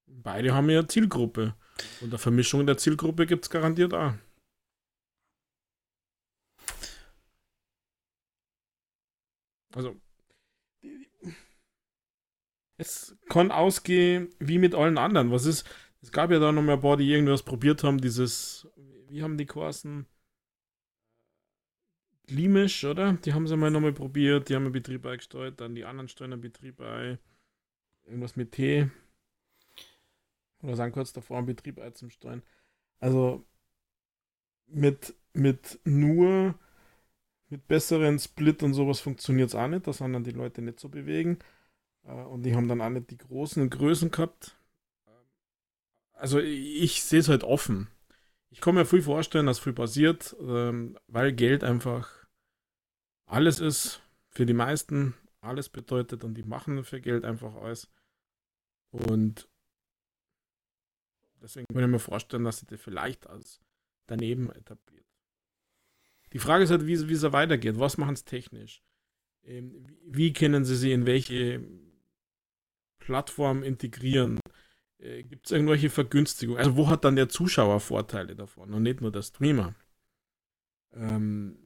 beide haben ja Zielgruppe und eine Vermischung der Zielgruppe gibt es garantiert auch. Also es kann ausgehen wie mit allen anderen. Was ist? Es gab ja da noch mal ein paar, die irgendwas probiert haben, dieses, wie haben die Kursen? Glimisch, oder? Die haben sie mal nochmal probiert, die haben einen Betrieb eingesteuert, dann die anderen steuern einen Betrieb bei. Irgendwas mit T. Oder sagen kurz davor, einen Betrieb einzusteuern. Also mit, mit nur mit besseren Split und sowas funktioniert es auch nicht. Da sind dann die Leute nicht so bewegen. Äh, und die haben dann auch nicht die großen Größen gehabt. Also ich sehe es halt offen. Ich kann mir viel vorstellen, dass viel passiert, ähm, weil Geld einfach alles ist für die meisten, alles bedeutet und die machen für Geld einfach alles. Und deswegen kann ich mir vorstellen, dass sie das vielleicht als daneben etabliert. Die Frage ist halt, wie, wie es weitergeht. Was machen sie technisch? Ähm, wie können sie sie in welche Plattform integrieren? Äh, Gibt es irgendwelche Vergünstigungen? Also wo hat dann der Zuschauer Vorteile davon und nicht nur der Streamer? Ähm,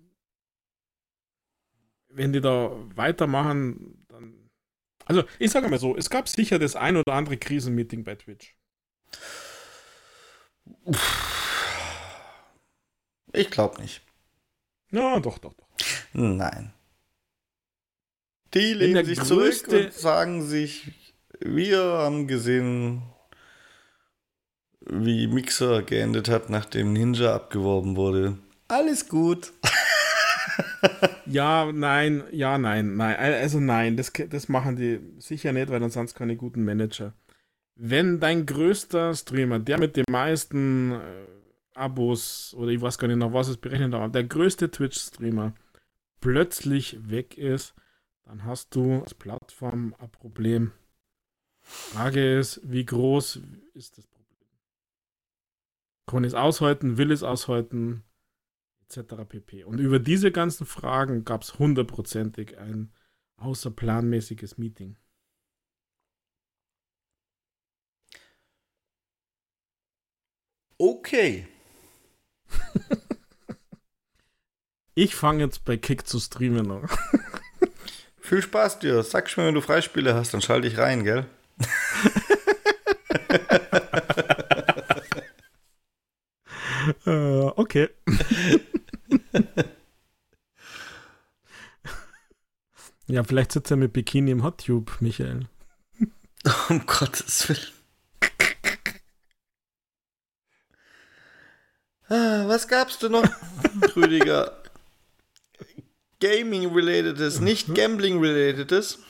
wenn die da weitermachen, dann. Also, ich sage mal so, es gab sicher das ein oder andere Krisenmeeting bei Twitch. Ich glaube nicht. Ja, doch, doch, doch. Nein. Die lehnen sich zurück und sagen sich, wir haben gesehen, wie Mixer geendet hat, nachdem Ninja abgeworben wurde. Alles gut. ja, nein, ja, nein, nein. Also nein, das, das machen die sicher nicht, weil dann sind es keine guten Manager. Wenn dein größter Streamer, der mit den meisten äh, Abos oder ich weiß gar nicht noch, was es berechnet hat, der größte Twitch-Streamer plötzlich weg ist, dann hast du als Plattform ein Problem. Frage ist, wie groß ist das? Kann es aushalten, will es aushalten, etc. pp. Und über diese ganzen Fragen gab es hundertprozentig ein außerplanmäßiges Meeting. Okay. ich fange jetzt bei Kick zu streamen an. Viel Spaß dir. Sag schon, wenn du Freispiele hast, dann schalte ich rein, gell? uh, okay. ja, vielleicht sitzt er mit Bikini im Hottube, Michael. Um Gottes Willen. Ah, was gab's denn noch, Rüdiger? Gaming-relatedes, nicht Gambling-relatedes.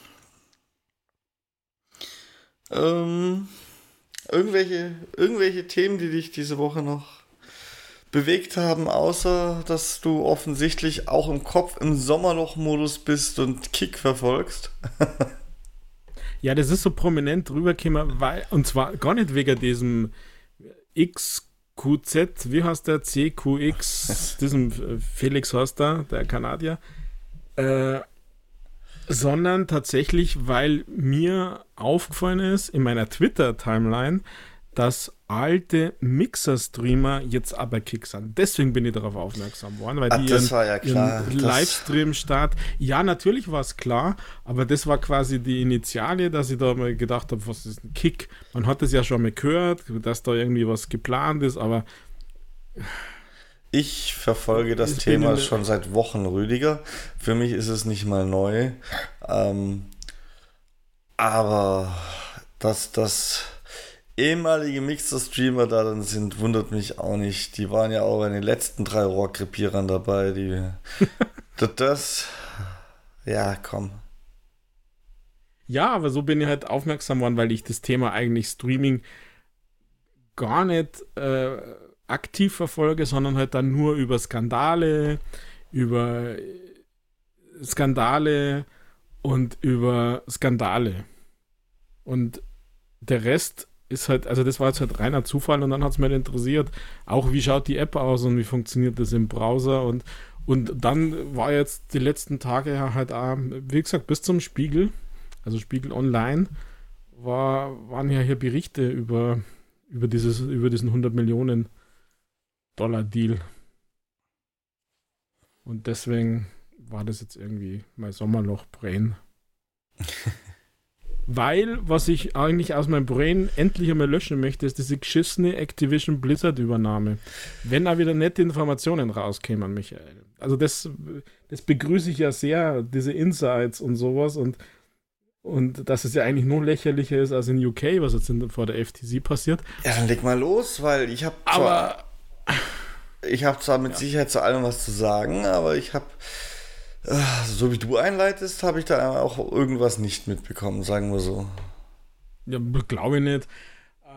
Ähm, irgendwelche, irgendwelche Themen, die dich diese Woche noch bewegt haben, außer dass du offensichtlich auch im Kopf im Sommerloch-Modus bist und Kick verfolgst. ja, das ist so prominent rübergekommen, weil, und zwar gar nicht wegen diesem XQZ, wie heißt der? CQX, diesem äh, Felix heißt der, der Kanadier. Äh, sondern tatsächlich, weil mir aufgefallen ist in meiner Twitter-Timeline, dass alte Mixer-Streamer jetzt aber Kick sind. Deswegen bin ich darauf aufmerksam worden, weil Ach, die das ihren, war ja klar. ihren Livestream-Start. Ja, natürlich war es klar, aber das war quasi die Initiale, dass ich da mal gedacht habe, was ist ein Kick? Man hat es ja schon mal gehört, dass da irgendwie was geplant ist, aber Ich verfolge das Ich Thema schon seit Wochen, Rüdiger. Für mich ist es nicht mal neu. Ähm, aber dass das ehemalige Mixer-Streamer da dann sind, wundert mich auch nicht. Die waren ja auch bei den letzten drei Rohrkrepierern dabei. Die, das, das, ja, komm. Ja, aber so bin ich halt aufmerksam worden, weil ich das Thema eigentlich Streaming gar nicht äh, aktiv verfolge, sondern halt dann nur über Skandale, über Skandale und über Skandale. Und der Rest ist halt, also das war jetzt halt reiner Zufall und dann hat es mich interessiert, auch wie schaut die App aus und wie funktioniert das im Browser und, und dann war jetzt die letzten Tage halt auch, wie gesagt, bis zum Spiegel, also Spiegel Online, war, waren ja hier Berichte über, über, dieses, über diesen 100 Millionen Dollar Deal. Und deswegen war das jetzt irgendwie mein Sommerloch-Brain. Weil, was ich eigentlich aus meinem Brain endlich einmal löschen möchte, ist diese geschissene Activision Blizzard-Übernahme. Wenn da wieder nette Informationen rauskämen, Michael. Also das, das begrüße ich ja sehr, diese Insights und sowas und, und dass es ja eigentlich noch lächerlicher ist als in UK, was jetzt in, vor der FTC passiert. Ja, dann leg mal los, weil ich habe Aber Ich habe zwar mit Sicherheit zu allem was zu sagen, aber ich habe, so wie du einleitest, habe ich da auch irgendwas nicht mitbekommen, sagen wir so. Ja, glaube ich nicht. Äh,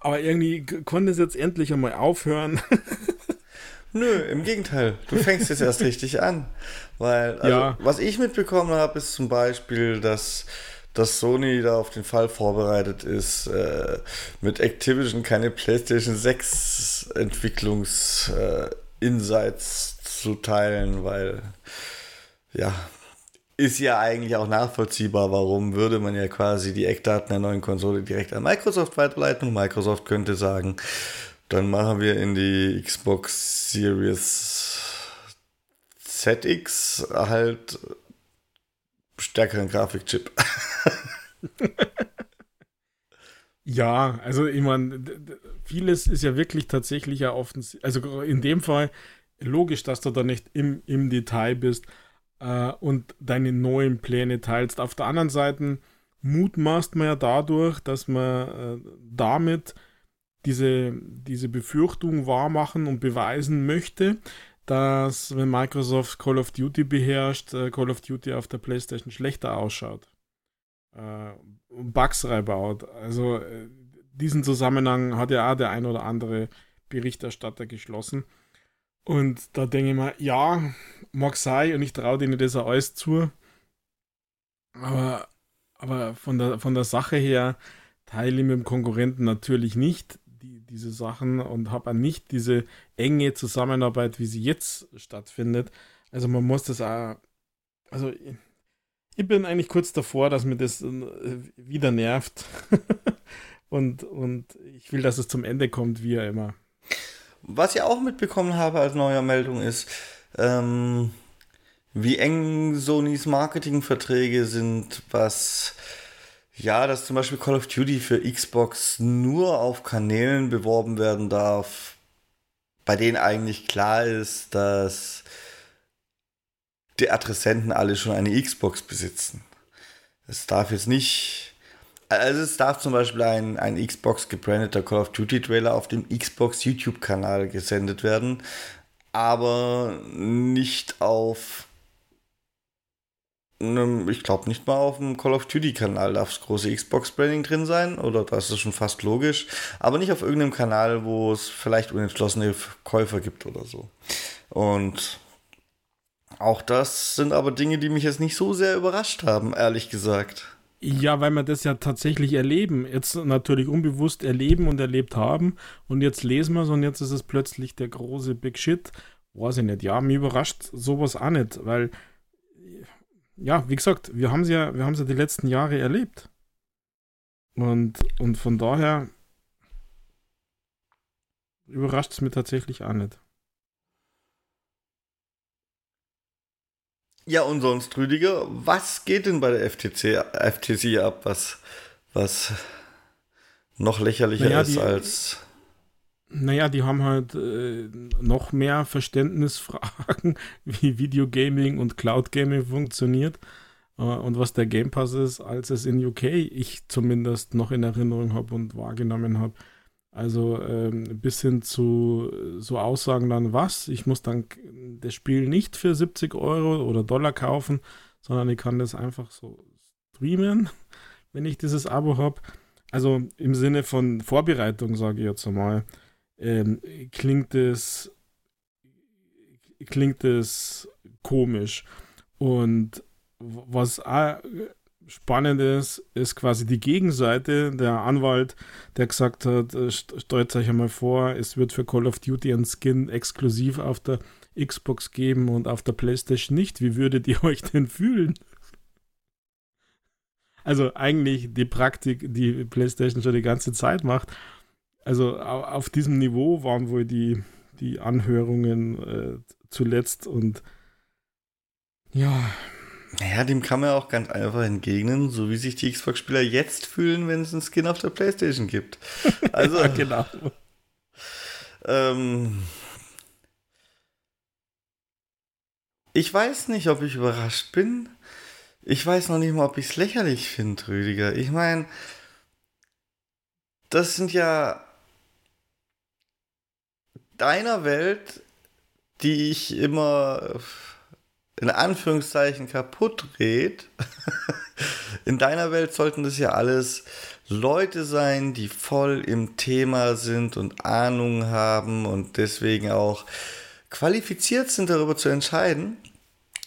Aber irgendwie konnte es jetzt endlich einmal aufhören. Nö, im Gegenteil. Du fängst jetzt erst richtig an. Weil, also, Ja. was ich mitbekommen habe, ist zum Beispiel, dass, dass Sony da auf den Fall vorbereitet ist, äh, mit Activision keine PlayStation 6 Entwicklungs-Insights zu teilen, weil, ja, ist ja eigentlich auch nachvollziehbar, warum würde man ja quasi die Eckdaten der neuen Konsole direkt an Microsoft weiterleiten und Microsoft könnte sagen, dann machen wir in die Xbox Series ZX halt stärkeren Grafikchip. Ja, also ich meine, vieles ist ja wirklich tatsächlich ja offensichtlich. Also in dem Fall logisch, dass du da nicht im, im Detail bist äh, und deine neuen Pläne teilst. Auf der anderen Seite mutmaßt man ja dadurch, dass man äh, damit diese, diese Befürchtung wahrmachen und beweisen möchte, dass wenn Microsoft Call of Duty beherrscht, äh, Call of Duty auf der PlayStation schlechter ausschaut. Äh, Bugs reinbaut. Also äh, diesen Zusammenhang hat ja auch der ein oder andere Berichterstatter geschlossen. Und da denke ich mir, ja, mag sein und ich traue denen das auch alles zu. Aber, aber von, der, von der Sache her teile ich mit dem Konkurrenten natürlich nicht die, diese Sachen und habe auch nicht diese enge Zusammenarbeit, wie sie jetzt stattfindet. Also man muss das auch, also ich- ich bin eigentlich kurz davor, dass mir das äh, wieder nervt. und, und ich will, dass es zum Ende kommt, wie ja immer. Was ich auch mitbekommen habe als neue Meldung ist, ähm, wie eng Sonys Marketingverträge sind, was ja, dass zum Beispiel Call of Duty für Xbox nur auf Kanälen beworben werden darf, bei denen eigentlich klar ist, dass die Adressenten alle schon eine Xbox besitzen. Es darf jetzt nicht, also es darf zum Beispiel ein, ein Xbox gebrandeter Call of Duty Trailer auf dem Xbox YouTube-Kanal gesendet werden, aber nicht auf einem, ich glaube nicht mal auf dem Call of Duty-Kanal darf das große Xbox-Branding drin sein, oder das ist schon fast logisch, aber nicht auf irgendeinem Kanal, wo es vielleicht unentschlossene Käufer gibt oder so. Und auch das sind aber Dinge, die mich jetzt nicht so sehr überrascht haben, ehrlich gesagt. Ja, weil wir das ja tatsächlich erleben. Jetzt natürlich unbewusst erleben und erlebt haben. Und jetzt lesen wir es und jetzt ist es plötzlich der große Big Shit. Weiß ich nicht. Ja, mir überrascht sowas auch nicht, weil, ja, wie gesagt, wir haben es ja, wir haben ja die letzten Jahre erlebt. Und, und von daher, überrascht es mir tatsächlich auch nicht. Ja, und sonst, Rüdiger, was geht denn bei der FTC, FTC ab, was, was noch lächerlicher naja, ist die, als. Naja, die haben halt äh, noch mehr Verständnisfragen, wie Videogaming und Cloud Gaming funktioniert äh, und was der Game Pass ist, als es in UK ich zumindest noch in Erinnerung habe und wahrgenommen habe. Also ähm, bis hin zu so Aussagen dann, was, ich muss dann das Spiel nicht für 70 Euro oder Dollar kaufen, sondern ich kann das einfach so streamen, wenn ich dieses Abo habe. Also im Sinne von Vorbereitung, sage ich jetzt einmal, ähm, klingt es klingt es komisch. Und was auch spannend ist, quasi die Gegenseite, der Anwalt, der gesagt hat, äh, stellt euch einmal vor, es wird für Call of Duty ein Skin exklusiv auf der Xbox geben und auf der Playstation nicht. Wie würdet ihr euch denn fühlen? Also eigentlich die Praktik, die PlayStation schon die ganze Zeit macht. Also auf diesem Niveau waren wohl die, die Anhörungen äh, zuletzt und ja, naja, dem kann man auch ganz einfach entgegnen, so wie sich die Xbox-Spieler jetzt fühlen, wenn es einen Skin auf der Playstation gibt. Also, ja, genau. Ähm, ich weiß nicht, ob ich überrascht bin. Ich weiß noch nicht mal, ob ich es lächerlich finde, Rüdiger. Ich meine, das sind ja deiner Welt, die ich immer in Anführungszeichen kaputt dreht. in deiner Welt sollten das ja alles Leute sein, die voll im Thema sind und Ahnung haben und deswegen auch qualifiziert sind, darüber zu entscheiden.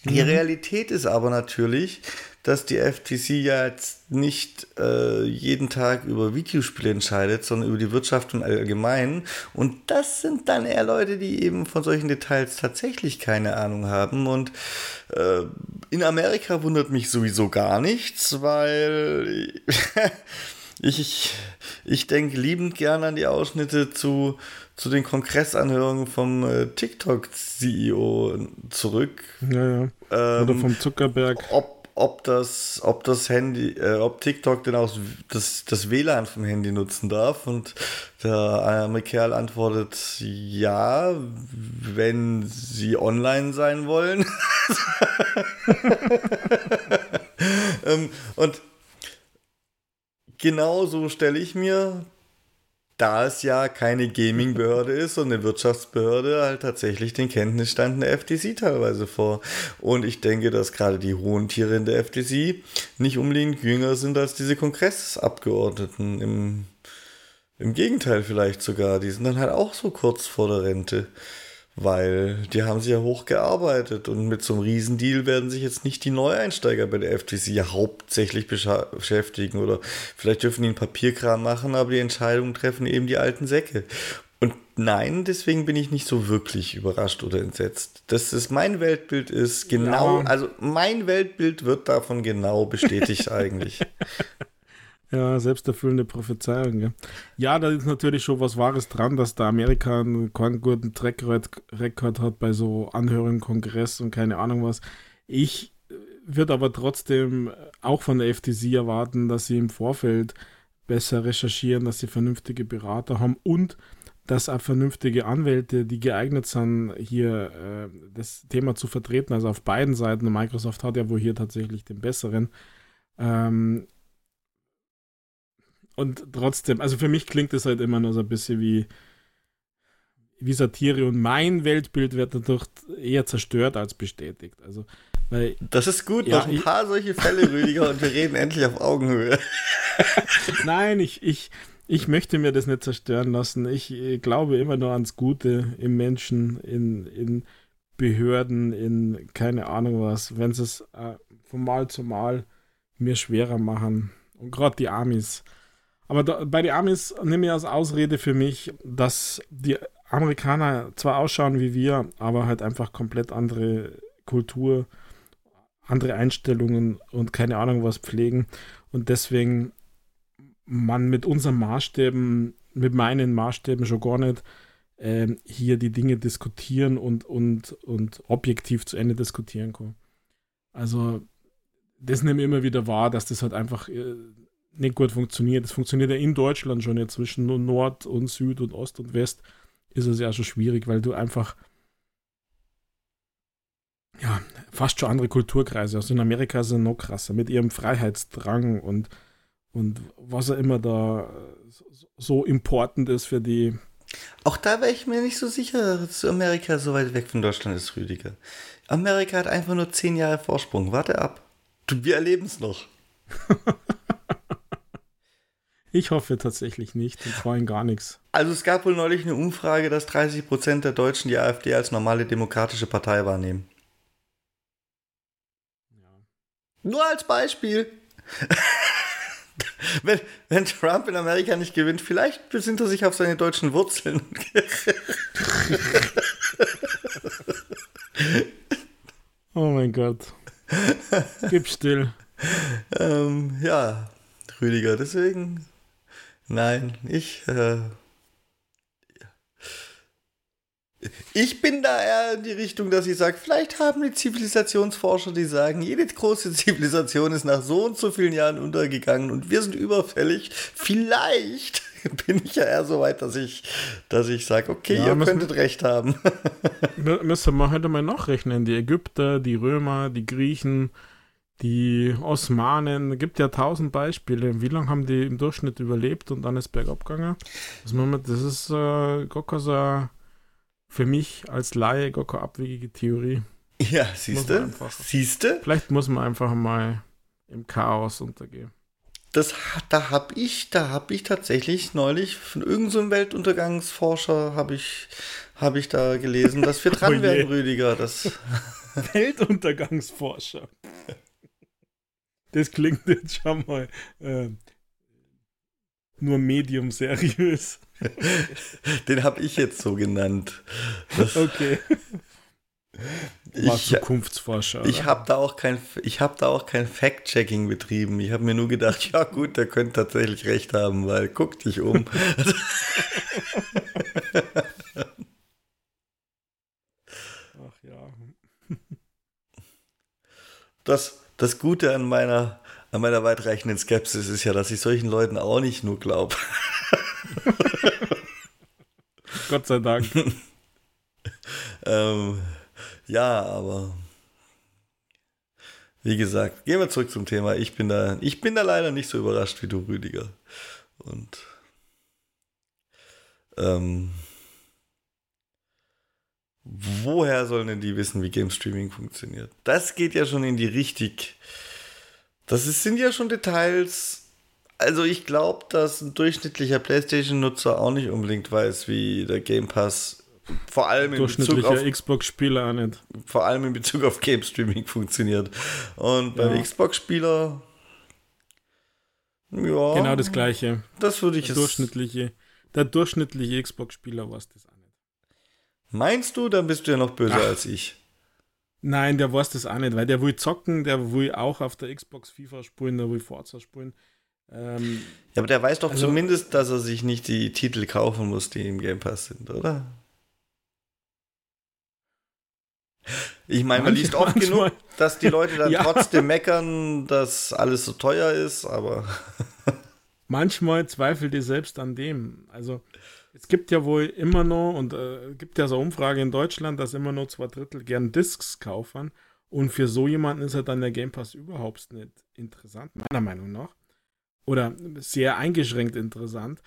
Die mhm. Realität ist aber natürlich, dass die FTC ja jetzt nicht äh, jeden Tag über Videospiele entscheidet, sondern über die Wirtschaft im Allgemeinen. Und das sind dann eher Leute, die eben von solchen Details tatsächlich keine Ahnung haben. Und äh, in Amerika wundert mich sowieso gar nichts, weil ich, ich, ich denke liebend gerne an die Ausschnitte zu, zu den Kongressanhörungen vom äh, TikTok-CEO zurück. Ja, ja. Oder ähm, vom Zuckerberg. Ob ob das, ob das Handy, äh, ob TikTok denn auch das, das WLAN vom Handy nutzen darf. Und der arme Kerl antwortet ja, wenn sie online sein wollen. ähm, und genau so stelle ich mir da es ja keine Gaming-Behörde ist und eine Wirtschaftsbehörde, halt tatsächlich den Kenntnisstand der FTC teilweise vor. Und ich denke, dass gerade die hohen Tiere in der FTC nicht unbedingt jünger sind als diese Kongressabgeordneten. Im, Im Gegenteil vielleicht sogar. Die sind dann halt auch so kurz vor der Rente. Weil die haben sich ja hochgearbeitet und mit so einem Riesendeal werden sich jetzt nicht die Neueinsteiger bei der FTC hauptsächlich beschäftigen oder vielleicht dürfen die einen Papierkram machen, aber die Entscheidungen treffen eben die alten Säcke. Und nein, deswegen bin ich nicht so wirklich überrascht oder entsetzt. Das ist mein Weltbild ist genau, ja. also mein Weltbild wird davon genau bestätigt eigentlich. Ja, selbsterfüllende Prophezeiung. Ja. ja, da ist natürlich schon was Wahres dran, dass der Amerika einen keinen guten Track-Record hat bei so Anhörungen, Kongress und keine Ahnung was. Ich würde aber trotzdem auch von der FTC erwarten, dass sie im Vorfeld besser recherchieren, dass sie vernünftige Berater haben und dass auch vernünftige Anwälte, die geeignet sind, hier äh, das Thema zu vertreten, also auf beiden Seiten. Microsoft hat ja wohl hier tatsächlich den besseren. Ähm, und trotzdem, also für mich klingt es halt immer nur so ein bisschen wie, wie Satire und mein Weltbild wird dadurch eher zerstört als bestätigt. Also, weil, das ist gut, ja, noch ein paar solche Fälle, Rüdiger, und wir reden endlich auf Augenhöhe. Nein, ich, ich, ich möchte mir das nicht zerstören lassen. Ich, ich glaube immer nur ans Gute im Menschen, in, in Behörden, in keine Ahnung was. Wenn sie es äh, von Mal zu Mal mir schwerer machen. Und gerade die Amis aber da, bei den Amis nehme ich als Ausrede für mich, dass die Amerikaner zwar ausschauen wie wir, aber halt einfach komplett andere Kultur, andere Einstellungen und keine Ahnung was pflegen. Und deswegen man mit unseren Maßstäben, mit meinen Maßstäben schon gar nicht ähm, hier die Dinge diskutieren und, und, und objektiv zu Ende diskutieren kann. Also, das nehme ich immer wieder wahr, dass das halt einfach äh, nicht gut funktioniert. Das funktioniert ja in Deutschland schon ja zwischen Nord und Süd und Ost und West ist es ja schon schwierig, weil du einfach ja, fast schon andere Kulturkreise. Also in Amerika sind noch krasser mit ihrem Freiheitsdrang und, und was er immer da so important ist für die. Auch da wäre ich mir nicht so sicher, dass Amerika so weit weg von Deutschland ist, Rüdiger. Amerika hat einfach nur zehn Jahre Vorsprung. Warte ab. Wir erleben es noch. ich hoffe tatsächlich nicht vor allem gar nichts. Also es gab wohl neulich eine Umfrage, dass 30% der Deutschen die AfD als normale demokratische Partei wahrnehmen. Nur als Beispiel. wenn, wenn Trump in Amerika nicht gewinnt, vielleicht besinnt er sich auf seine deutschen Wurzeln. oh mein Gott. Gib still. Ähm, ja, Rüdiger, deswegen. Nein, ich. Äh, Ich bin da eher in die Richtung, dass ich sage, vielleicht haben die Zivilisationsforscher, die sagen, jede große Zivilisation ist nach so und so vielen Jahren untergegangen und wir sind überfällig. Vielleicht bin ich ja eher so weit, dass ich, dass ich sage, okay, ja, ihr müssen, könntet recht haben. müssen wir heute mal nachrechnen. Die Ägypter, die Römer, die Griechen, die Osmanen, gibt ja tausend Beispiele. Wie lange haben die im Durchschnitt überlebt und dann ist bergab gegangen? Das ist äh, keine für mich als Laie keine abwegige Theorie. Ja, siehst du? Siehst du? Vielleicht muss man einfach mal im Chaos untergehen. Das, da habe ich, da habe ich tatsächlich neulich von irgendeinem so Weltuntergangsforscher habe ich, habe ich da gelesen, dass wir dran oh werden, Rüdiger. Das Weltuntergangsforscher. Das klingt jetzt schon mal äh, nur medium seriös. Den habe ich jetzt so genannt. Das okay. Ich, Zukunftsforscher. Ich habe da auch kein, ich habe da auch kein Fact-Checking betrieben. Ich habe mir nur gedacht, ja gut, der könnte tatsächlich recht haben, weil guck dich um. Ach ja. Das, das Gute an meiner, an meiner weitreichenden Skepsis ist ja, dass ich solchen Leuten auch nicht nur glaube. Gott sei Dank. ähm, ja, aber wie gesagt, gehen wir zurück zum Thema. Ich bin da, ich bin da leider nicht so überrascht wie du, Rüdiger. Und ähm, woher sollen denn die wissen, wie Game Streaming funktioniert? Das geht ja schon in die richtig. Das ist, sind ja schon Details, also ich glaube, dass ein durchschnittlicher PlayStation-Nutzer auch nicht unbedingt weiß, wie der Game Pass vor allem in Bezug auf Xbox-Spieler nicht. Vor allem in Bezug auf Game Streaming funktioniert. Und beim ja. Xbox-Spieler ja. Genau das gleiche. Das würde ich der durchschnittliche, der durchschnittliche Xbox-Spieler weiß das auch nicht. Meinst du, dann bist du ja noch böser Ach. als ich. Nein, der weiß das auch nicht, weil der will zocken, der will auch auf der Xbox FIFA spielen, der will Forza spielen. Ähm, ja, aber der weiß doch also, zumindest, dass er sich nicht die Titel kaufen muss, die im Game Pass sind, oder? Ich meine, man liest oft manchmal. genug, dass die Leute dann ja. trotzdem meckern, dass alles so teuer ist, aber. manchmal zweifelt ihr selbst an dem. Also, es gibt ja wohl immer noch, und äh, gibt ja so Umfrage in Deutschland, dass immer nur zwei Drittel gern Discs kaufen. Und für so jemanden ist halt dann der Game Pass überhaupt nicht interessant, meiner Meinung nach oder sehr eingeschränkt interessant.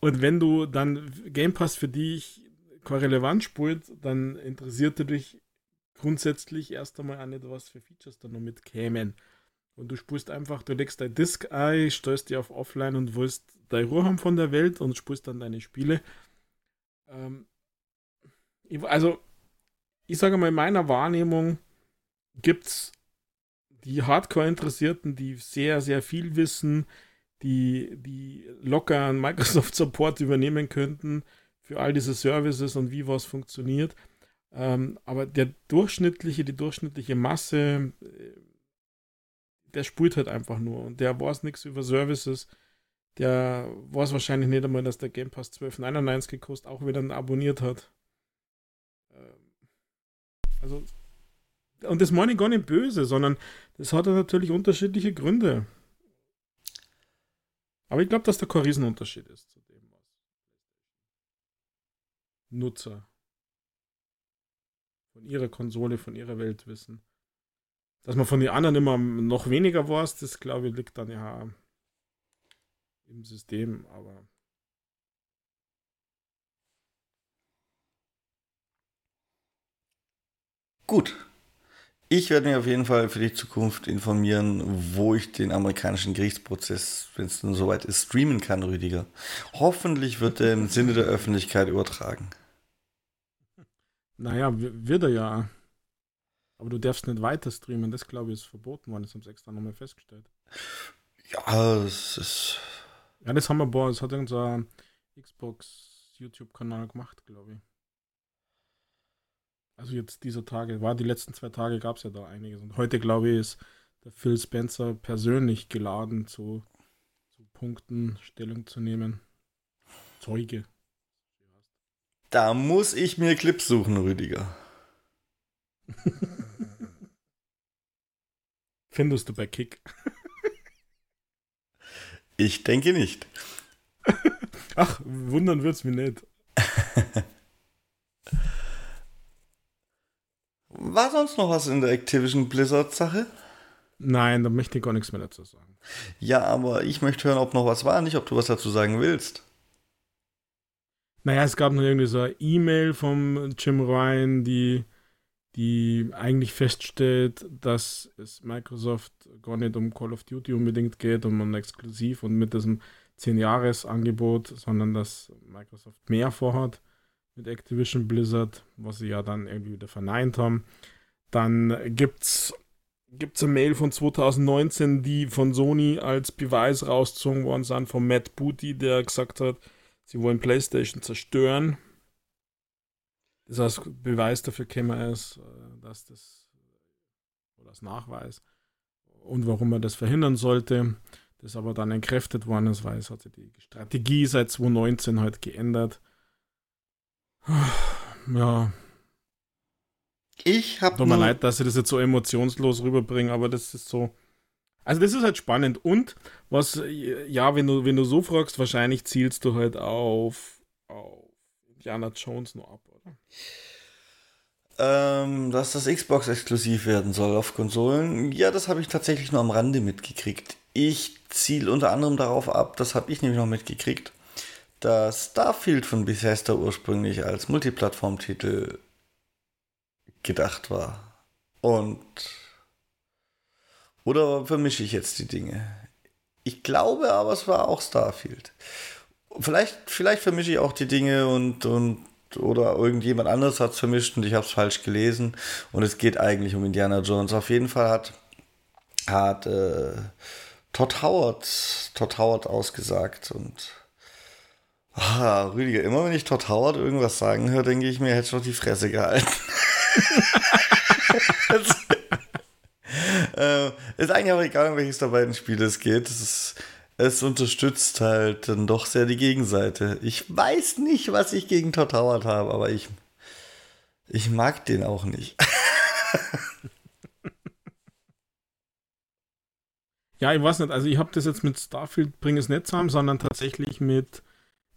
Und wenn du dann Game Pass für dich keine Relevanz spielt, dann interessiert dich grundsätzlich erst einmal auch nicht, was für Features da noch mitkämen. Und du spulst einfach, du legst dein Disk ein, stößt dir auf Offline und willst deine Ruhe haben von der Welt und spulst dann deine Spiele. Ähm, also, ich sage mal, in meiner Wahrnehmung gibt es die Hardcore-Interessierten, die sehr, sehr viel wissen, die, die locker einen Microsoft Support übernehmen könnten für all diese Services und wie was funktioniert. Ähm, aber der durchschnittliche, die durchschnittliche Masse, äh, der spult halt einfach nur und der weiß nichts über Services, der weiß wahrscheinlich nicht einmal, dass der Game Pass 12,99 gekostet, auch wieder abonniert hat. Ähm, also, und das meine ich gar nicht böse, sondern das hat natürlich unterschiedliche Gründe. Aber ich glaube, dass da kein Riesenunterschied ist zu dem, was Nutzer von ihrer Konsole, von ihrer Welt wissen. Dass man von den anderen immer noch weniger weiß, das glaube ich liegt dann ja im System, aber. Gut. Ich werde mich auf jeden Fall für die Zukunft informieren, wo ich den amerikanischen Gerichtsprozess, wenn es dann soweit ist, streamen kann, Rüdiger. Hoffentlich wird er im Sinne der Öffentlichkeit übertragen. Naja, wird er ja. Aber du darfst nicht weiter streamen, das glaube ich ist verboten worden, das haben sie extra nochmal festgestellt. Ja, das ist. Ja, das haben wir, boah, das hat unser Xbox YouTube-Kanal gemacht, glaube ich. Also jetzt dieser Tage, war die letzten zwei Tage gab es ja da einiges. Und heute, glaube ich, ist der Phil Spencer persönlich geladen, zu, zu Punkten Stellung zu nehmen. Zeuge. Da muss ich mir Clips suchen, Rüdiger. Findest du bei Kick? Ich denke nicht. Ach, wundern wird's mich nicht. War sonst noch was in der Activision Blizzard Sache? Nein, da möchte ich gar nichts mehr dazu sagen. Ja, aber ich möchte hören, ob noch was war, nicht ob du was dazu sagen willst. Naja, es gab noch irgendwie so eine E-Mail vom Jim Ryan, die, die eigentlich feststellt, dass es Microsoft gar nicht um Call of Duty unbedingt geht, um ein Exklusiv und mit diesem 10-Jahres-Angebot, sondern dass Microsoft mehr vorhat mit Activision Blizzard, was sie ja dann irgendwie wieder verneint haben. Dann gibt's gibt es eine Mail von 2019, die von Sony als Beweis rausgezogen worden sind von Matt Booty, der gesagt hat, sie wollen PlayStation zerstören. Das heißt, Beweis dafür käme es, äh, dass das, oder als Nachweis, und warum er das verhindern sollte, das aber dann entkräftet worden ist, weil es hat sich die Strategie seit 2019 halt geändert. Ja. Ich habe. Tut mir leid, dass ich das jetzt so emotionslos rüberbringe, aber das ist so. Also das ist halt spannend. Und was, ja, wenn du, wenn du so fragst, wahrscheinlich zielst du halt auf, auf Indiana Jones nur ab? Ähm, dass das Xbox exklusiv werden soll auf Konsolen. Ja, das habe ich tatsächlich nur am Rande mitgekriegt. Ich ziele unter anderem darauf ab, das habe ich nämlich noch mitgekriegt, dass Starfield von Bethesda ursprünglich als Multiplattform-Titel gedacht war. Und oder vermische ich jetzt die Dinge? Ich glaube aber, es war auch Starfield. Vielleicht, vielleicht vermische ich auch die Dinge und, und oder irgendjemand anderes hat es vermischt und ich habe es falsch gelesen. Und es geht eigentlich um Indiana Jones. Auf jeden Fall hat, hat äh, Todd Howard, Todd Howard ausgesagt und ah, Rüdiger, immer wenn ich Todd Howard irgendwas sagen höre, denke ich mir, hätte ich doch die Fresse gehalten. äh, ist eigentlich auch egal, um welches der beiden Spiele es geht. Es, ist, es unterstützt halt dann doch sehr die Gegenseite. Ich weiß nicht, was ich gegen Todd Howard habe, aber ich, ich mag den auch nicht. ja, ich weiß nicht. Also, ich habe das jetzt mit Starfield bring es nicht zusammen, sondern tatsächlich mit,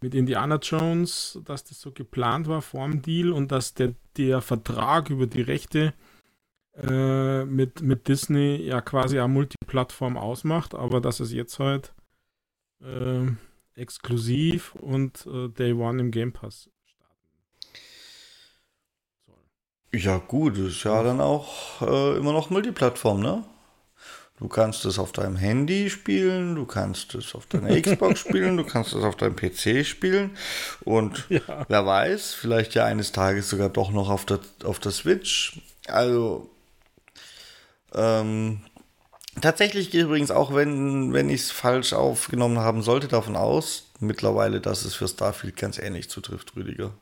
mit Indiana Jones, dass das so geplant war vor dem Deal und dass der, der Vertrag über die Rechte äh, mit, mit Disney ja quasi eine Multiplattform ausmacht, aber dass es jetzt halt äh, exklusiv und äh, Day One im Game Pass starten soll. Ja, gut, ist ja dann auch äh, immer noch Multiplattform, ne? Du kannst es auf deinem Handy spielen, du kannst es auf deiner Xbox spielen, du kannst es auf deinem PC spielen und ja. wer weiß, vielleicht ja eines Tages sogar doch noch auf der, auf der Switch. Also ähm, tatsächlich gehe ich übrigens auch, wenn, wenn ich es falsch aufgenommen haben sollte, davon aus, mittlerweile, dass es für Starfield ganz ähnlich zutrifft, Rüdiger.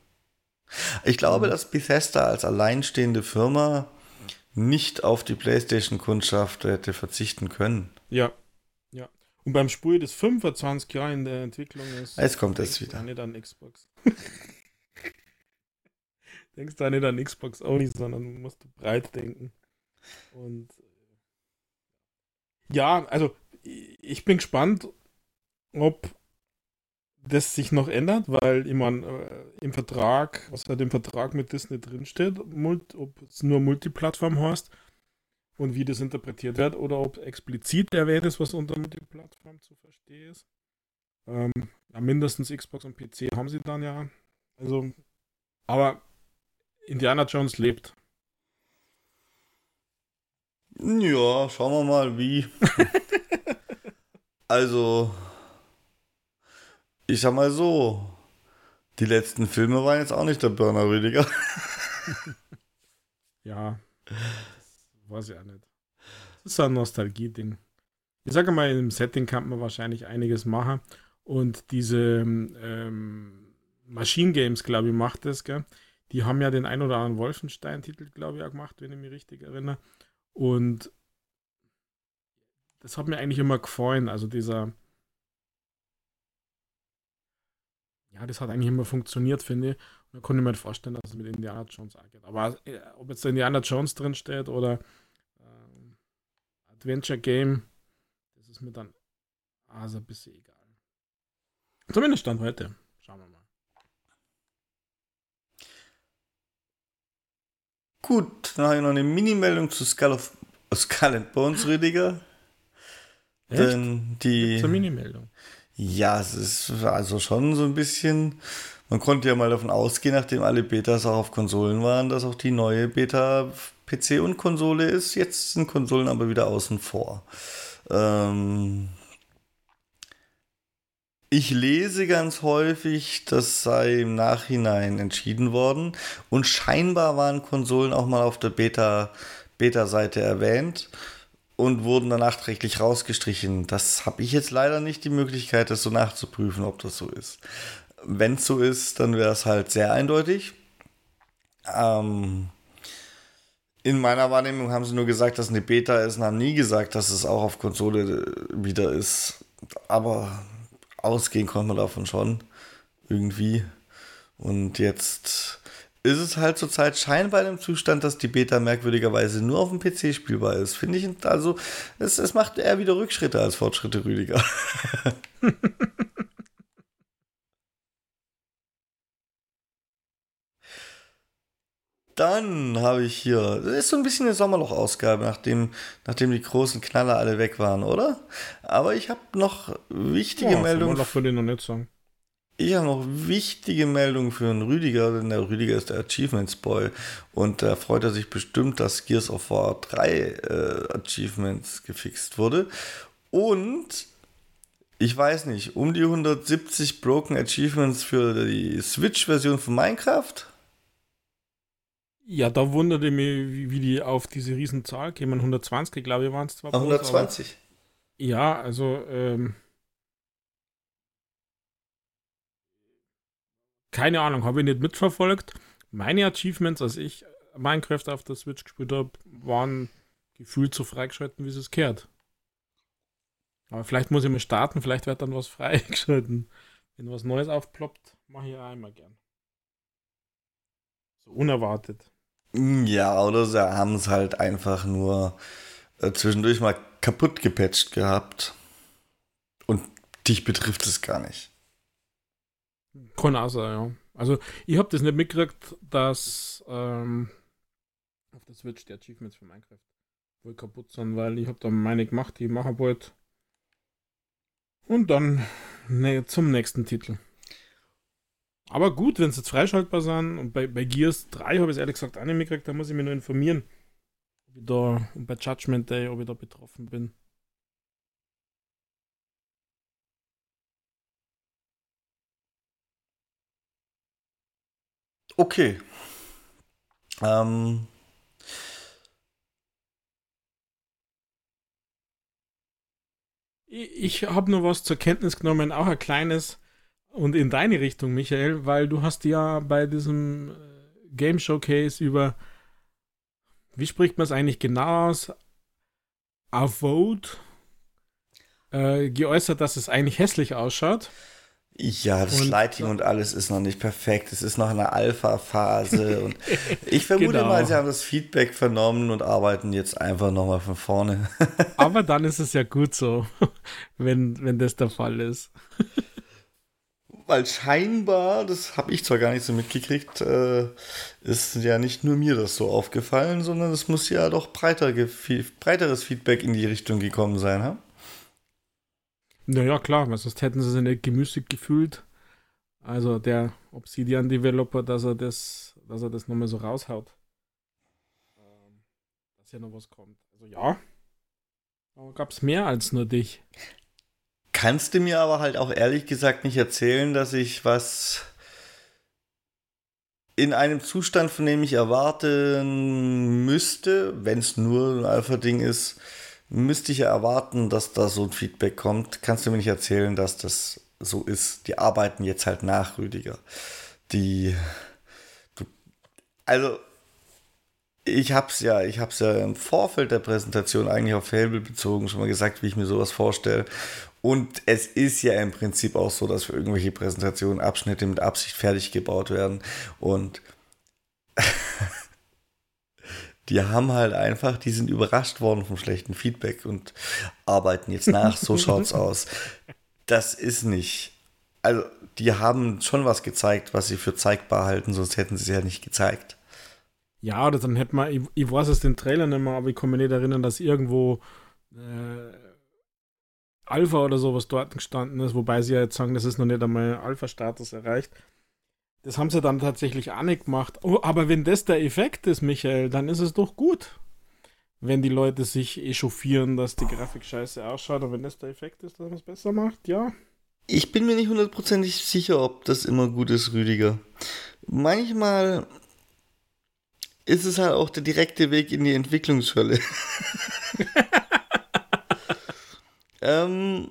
Ich glaube, mhm. dass Bethesda als alleinstehende Firma nicht auf die PlayStation-Kundschaft hätte verzichten können. Ja, ja. Und beim Spiel, das 25 Jahre in der Entwicklung ist. Jetzt kommt es wieder. Nicht an Xbox. denkst da nicht an Xbox Only, sondern musst du breit denken. Und ja, also ich bin gespannt, ob das sich noch ändert, weil ich meine, äh, im Vertrag, was halt im Vertrag mit Disney drinsteht, ob es nur Multiplattform heißt und wie das interpretiert wird oder ob explizit erwähnt ist, was unter Multiplattform zu verstehen ist. Ähm, ja, mindestens Xbox und PC haben sie dann ja. Also, aber Indiana Jones lebt. Ja, schauen wir mal, wie. also, ich sag mal so, die letzten Filme waren jetzt auch nicht der Burner Rüdiger. ja, weiß ich auch nicht. Das ist ein Nostalgie-Ding. Ich sage mal, im Setting kann man wahrscheinlich einiges machen. Und diese ähm, Machine Games, glaube ich, macht das, gell? Die haben ja den ein oder anderen Wolfenstein-Titel, glaube ich, auch gemacht, wenn ich mich richtig erinnere. Und das hat mir eigentlich immer gefallen. Also dieser. Ja, das hat eigentlich immer funktioniert, finde ich. Und da konnte ich mir halt vorstellen, dass es mit Indiana Jones auch geht. Aber äh, ob jetzt Indiana Jones drin steht oder äh, Adventure Game, das ist mir dann also ein bisschen egal. Zumindest Stand heute. Schauen wir mal. Gut, dann habe ich noch eine Mini-Meldung zu Skull, of, Skull and Bones, Rüdiger. Echt? Denn die. Zur Mini-Meldung. Ja, es ist also schon so ein bisschen. Man konnte ja mal davon ausgehen, nachdem alle Betas auch auf Konsolen waren, dass auch die neue Beta PC und Konsole ist. Jetzt sind Konsolen aber wieder außen vor. Ähm, ich lese ganz häufig, das sei im Nachhinein entschieden worden und scheinbar waren Konsolen auch mal auf der Beta, Beta-Seite erwähnt und wurden dann nachträglich rausgestrichen. Das habe ich jetzt leider nicht die Möglichkeit, das so nachzuprüfen, ob das so ist. Wenn es so ist, dann wäre es halt sehr eindeutig. Ähm, in meiner Wahrnehmung haben sie nur gesagt, dass eine Beta ist und haben nie gesagt, dass es auch auf Konsole wieder ist. Aber ausgehen konnte man davon schon. Irgendwie. Und jetzt ist es halt zurzeit scheinbar in einem Zustand, dass die Beta merkwürdigerweise nur auf dem PC spielbar ist. Finde ich, also, es, es macht eher wieder Rückschritte als Fortschritte, Rüdiger. Dann habe ich hier, das ist so ein bisschen eine Sommerloch-Ausgabe, nachdem, nachdem die großen Knaller alle weg waren, oder? Aber ich habe noch wichtige ja, Meldungen. Sommerloch würde ich noch nicht sagen. Ich habe noch wichtige Meldungen für den Rüdiger, denn der Rüdiger ist der Achievements Boy und da freut er sich bestimmt, dass Gears of War 3 äh, Achievements gefixt wurde. Und ich weiß nicht, um die 170 Broken Achievements für die Switch-Version von Minecraft? Ja, da wunderte mich, wie, die auf diese Riesenzahl kämen. 120, glaube ich, waren es zwar. 120. Bloß, ja, also ähm, keine Ahnung, habe ich nicht mitverfolgt. Meine Achievements, als ich Minecraft auf der Switch gespielt habe, waren gefühlt so freigeschalten, wie es kehrt. Aber vielleicht muss ich mal starten, vielleicht wird dann was freigeschalten. Wenn was Neues aufploppt, mache ich auch immer gern. So unerwartet. Ja, oder sie haben es halt einfach nur äh, zwischendurch mal kaputt gepatcht gehabt. Und dich betrifft es gar nicht. Kann auch sein, ja. Also, ich habe das nicht mitgekriegt, dass ähm, auf der Switch die Achievements für Minecraft wohl kaputt sind, weil ich habe da meine gemacht, die ich machen wollte. Und dann ne, zum nächsten Titel. Aber gut, wenn sie jetzt freischaltbar sind, und bei, bei Gears 3 habe ich es ehrlich gesagt auch nicht mitgekriegt, da muss ich mich nur informieren, ob ich da, und bei Judgment Day, ob ich da betroffen bin. Okay. Ähm. Ich habe nur was zur Kenntnis genommen, auch ein kleines und in deine Richtung, Michael, weil du hast ja bei diesem äh, Game Showcase über, wie spricht man es eigentlich genau aus? Avode? äh, geäußert, dass es eigentlich hässlich ausschaut. Ja, das und, Lighting und alles ist noch nicht perfekt. Es ist noch in der Alpha-Phase. und ich vermute genau. mal, sie haben das Feedback vernommen und arbeiten jetzt einfach nochmal von vorne. Aber dann ist es ja gut so, wenn, wenn das der Fall ist. Weil scheinbar, das habe ich zwar gar nicht so mitgekriegt, äh, ist ja nicht nur mir das so aufgefallen, sondern es muss ja doch breiter, breiteres Feedback in die Richtung gekommen sein, ha? Naja, klar, sonst hätten sie sich nicht gemüßigt gefühlt. Also der Obsidian-Developer, dass er das, dass er das nochmal so raushaut. Ähm, dass ja noch was kommt. Also ja. Aber gab es mehr als nur dich. Kannst du mir aber halt auch ehrlich gesagt nicht erzählen, dass ich was in einem Zustand, von dem ich erwarten müsste, wenn es nur ein Alpha-Ding ist, müsste ich ja erwarten, dass da so ein Feedback kommt. Kannst du mir nicht erzählen, dass das so ist? Die arbeiten jetzt halt nach, Rüdiger. Die. Also, ich hab's ja, ich hab's ja im Vorfeld der Präsentation eigentlich auf Fable bezogen schon mal gesagt, wie ich mir sowas vorstelle. Und es ist ja im Prinzip auch so, dass für irgendwelche Präsentationen Abschnitte mit Absicht fertig gebaut werden. Und die haben halt einfach, die sind überrascht worden vom schlechten Feedback und arbeiten jetzt nach. So schaut's aus. Das ist nicht. Also, die haben schon was gezeigt, was sie für zeigbar halten, sonst hätten sie es ja nicht gezeigt. Ja, oder dann hätte man, ich, ich weiß es den Trailer nicht mehr, aber ich kann mich nicht erinnern, dass irgendwo äh, Alpha oder sowas dort gestanden ist, wobei sie ja jetzt sagen, das ist noch nicht einmal Alpha-Status erreicht. Das haben sie dann tatsächlich auch nicht gemacht. Oh, aber wenn das der Effekt ist, Michael, dann ist es doch gut. Wenn die Leute sich echauffieren, dass die Grafik scheiße ausschaut, und wenn das der Effekt ist, dass man es besser macht, ja. Ich bin mir nicht hundertprozentig sicher, ob das immer gut ist, Rüdiger. Manchmal ist es halt auch der direkte Weg in die Entwicklungshölle. ähm,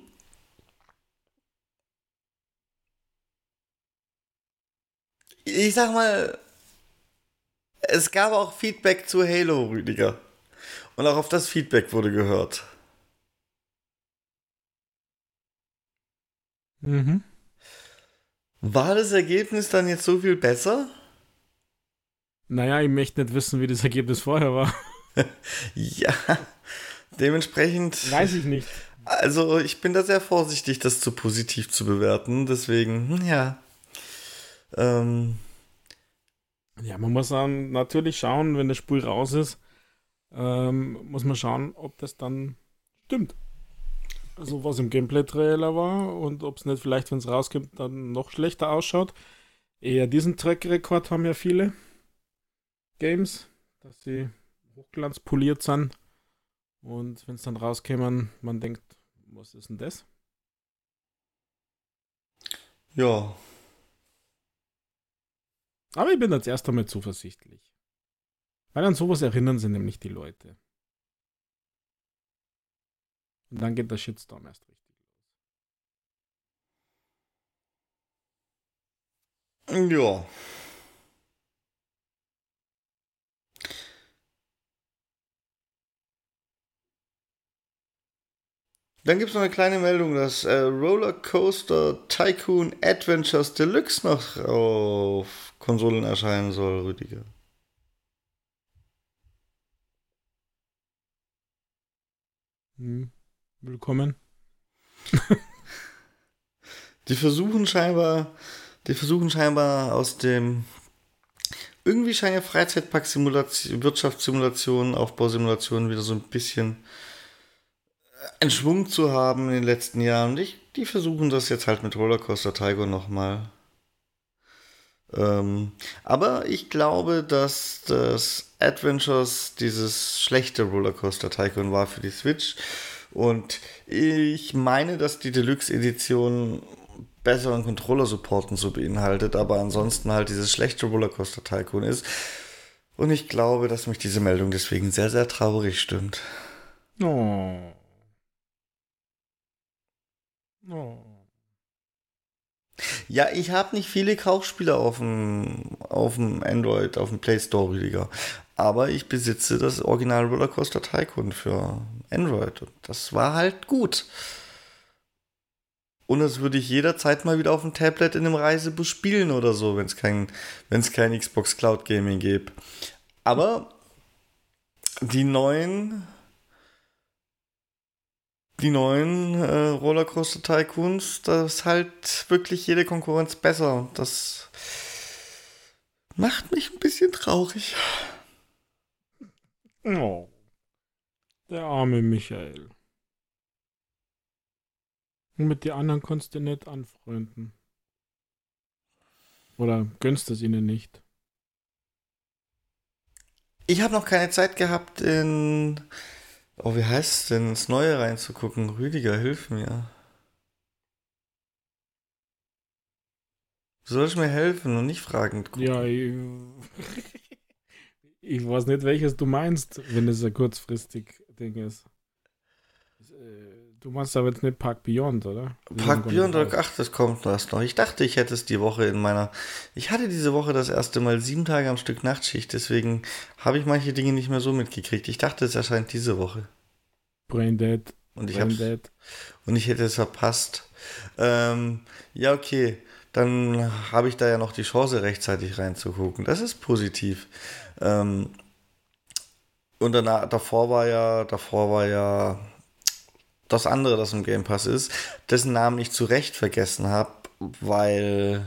ich sag mal, es gab auch Feedback zu Halo, Rüdiger. Und auch auf das Feedback wurde gehört. Mhm. War das Ergebnis dann jetzt so viel besser? Naja, ich möchte nicht wissen, wie das Ergebnis vorher war. ja, dementsprechend. Weiß ich nicht. Also, ich bin da sehr vorsichtig, das zu positiv zu bewerten. Deswegen, hm, ja. Ähm, ja, man muss dann natürlich schauen, wenn das Spiel raus ist, ähm, muss man schauen, ob das dann stimmt. Also was im Gameplay-Trailer war und ob es nicht vielleicht, wenn es rauskommt, dann noch schlechter ausschaut. Eher diesen Track-Rekord haben ja viele Games, dass sie hochglanzpoliert sind. Und wenn es dann rauskämen, man denkt, was ist denn das? Ja, aber ich bin jetzt erst einmal zuversichtlich. Weil an sowas erinnern sie nämlich die Leute. Und dann geht der Shitstorm erst richtig los. Ja. Dann gibt es noch eine kleine Meldung, dass äh, Rollercoaster Tycoon Adventures Deluxe noch auf Konsolen erscheinen soll, Rüdiger. Hm. Willkommen. die versuchen scheinbar, die versuchen scheinbar aus dem irgendwie scheinen ja Freizeitpark-Simulation, Wirtschaftssimulationen, Aufbausimulationen wieder so ein bisschen einen Schwung zu haben in den letzten Jahren. Und ich, die versuchen das jetzt halt mit Rollercoaster Tiger nochmal. Ähm, aber ich glaube, dass das Adventures dieses schlechte Rollercoaster Tycoon war für die Switch. Und ich meine, dass die Deluxe-Edition besseren Controller-Support so beinhaltet, aber ansonsten halt dieses schlechte Rollercoaster Tycoon ist. Und ich glaube, dass mich diese Meldung deswegen sehr, sehr traurig stimmt. Oh. Oh. Ja, ich habe nicht viele Kaufspiele auf dem, auf dem Android, auf dem Play Store, Rüdiger. Aber ich besitze das Original Rollercoaster Tycoon für Android. Und das war halt gut. Und das würde ich jederzeit mal wieder auf dem Tablet in einem Reisebus spielen oder so, wenn es kein, kein Xbox Cloud Gaming gibt. Aber die neuen die neuen äh, Rollercoaster Tycoons, da ist halt wirklich jede Konkurrenz besser. Und das macht mich ein bisschen traurig. Oh. Der arme Michael. Und mit den anderen konntest du nicht anfreunden. Oder gönnst es ihnen nicht? Ich habe noch keine Zeit gehabt, in. Oh, wie heißt es denn? ins Neue reinzugucken. Rüdiger, hilf mir. Du sollst mir helfen und nicht fragend gucken. Ja, ich, ich weiß nicht, welches du meinst, wenn es ein kurzfristig Ding ist. Du machst aber jetzt nicht Park Beyond, oder? Park Beyond, ach, das kommt erst noch. Ich dachte, ich hätte es die Woche in meiner. Ich hatte diese Woche das erste Mal sieben Tage am Stück Nachtschicht, deswegen habe ich manche Dinge nicht mehr so mitgekriegt. Ich dachte, es erscheint diese Woche. Brain Dead. Und ich, Dead. und ich hätte es verpasst. Ähm, ja, okay. Dann habe ich da ja noch die Chance, rechtzeitig reinzugucken. Das ist positiv. Ähm, und danach, davor war ja, davor war ja das andere, das im Game Pass ist, dessen Namen ich zu Recht vergessen habe, weil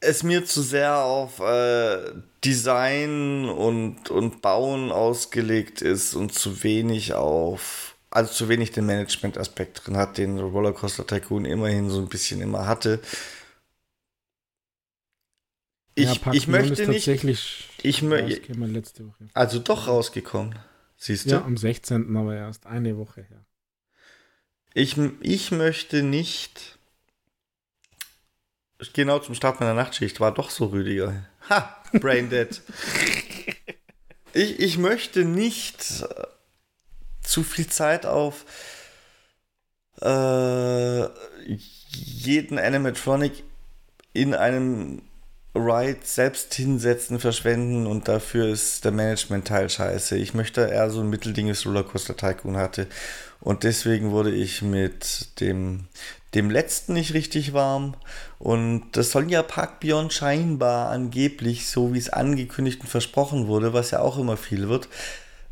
es mir zu sehr auf äh, Design und, und Bauen ausgelegt ist und zu wenig auf, also zu wenig den Management-Aspekt drin hat, den Rollercoaster Tycoon immerhin so ein bisschen immer hatte. Ich, ja, ich möchte nicht. Ich möchte. Also doch rausgekommen. Siehst du? Ja, am 16. aber erst eine Woche her. Ich, ich möchte nicht. Genau zum Start meiner Nachtschicht war doch so Rüdiger. Ha! Braindead. ich, ich möchte nicht äh, zu viel Zeit auf äh, jeden Animatronic in einem Ride selbst hinsetzen, verschwenden und dafür ist der Management-Teil scheiße. Ich möchte eher so ein Mittelding, wie Rollercoaster Tycoon hatte. Und deswegen wurde ich mit dem, dem letzten nicht richtig warm. Und das soll ja Park Beyond scheinbar angeblich, so wie es angekündigt und versprochen wurde, was ja auch immer viel wird,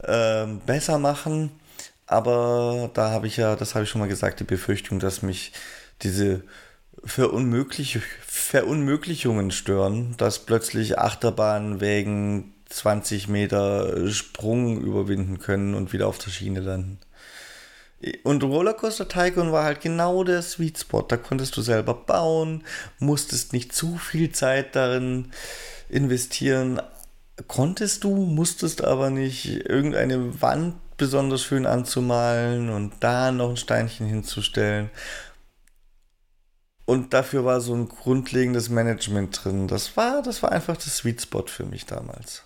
äh, besser machen. Aber da habe ich ja, das habe ich schon mal gesagt, die Befürchtung, dass mich diese Verunmöglich Verunmöglichungen stören, dass plötzlich Achterbahnen wegen 20 Meter Sprung überwinden können und wieder auf der Schiene landen. Und Rollercoaster Tycoon war halt genau der Sweet Spot. Da konntest du selber bauen, musstest nicht zu viel Zeit darin investieren. Konntest du, musstest aber nicht irgendeine Wand besonders schön anzumalen und da noch ein Steinchen hinzustellen. Und dafür war so ein grundlegendes Management drin. Das war, das war einfach das Sweet Spot für mich damals.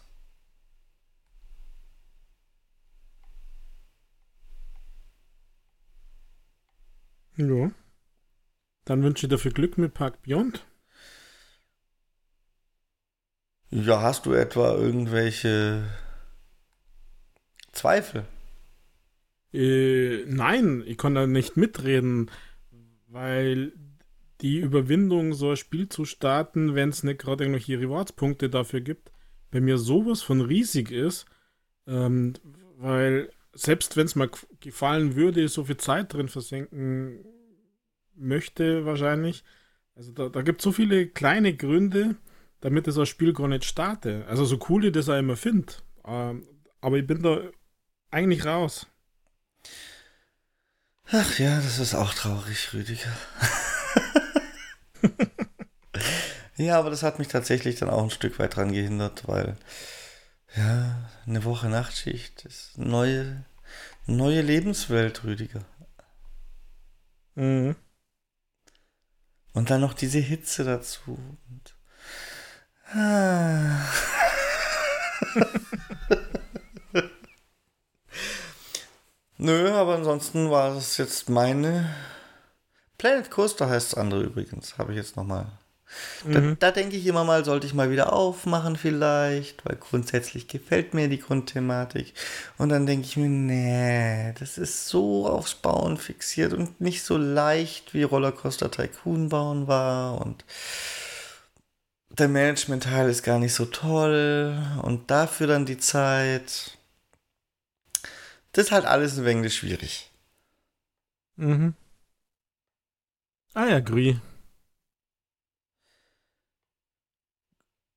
Ja. Dann wünsche ich dir viel Glück mit Park Beyond. Ja, hast du etwa irgendwelche Zweifel? Äh, nein, ich kann da nicht mitreden, weil die Überwindung, so ein Spiel zu starten, wenn es nicht gerade irgendwelche Rewards-Punkte dafür gibt, bei mir sowas von riesig ist, ähm, weil selbst wenn es mal gefallen würde, so viel Zeit drin versenken möchte wahrscheinlich. Also da, da gibt es so viele kleine Gründe, damit das Spiel gar nicht starte. Also so cool ich das auch immer finde. Ähm, aber ich bin da eigentlich raus. Ach ja, das ist auch traurig, Rüdiger. ja, aber das hat mich tatsächlich dann auch ein Stück weit dran gehindert, weil ja, eine Woche Nachtschicht ist eine neue, neue Lebenswelt, Rüdiger. Mhm. Und dann noch diese Hitze dazu. Und, ah. Nö, aber ansonsten war das jetzt meine Planet Coaster heißt das andere übrigens. Habe ich jetzt nochmal Da, mhm. da denke ich immer mal, sollte ich mal wieder aufmachen vielleicht, weil grundsätzlich gefällt mir die Grundthematik. Und dann denke ich mir, nee, das ist so aufs Bauen fixiert und nicht so leicht wie Rollercoaster Tycoon bauen war und der Management-Teil ist gar nicht so toll und dafür dann die Zeit. Das ist halt alles ein wenig schwierig. Mhm. Ah ja, Grü.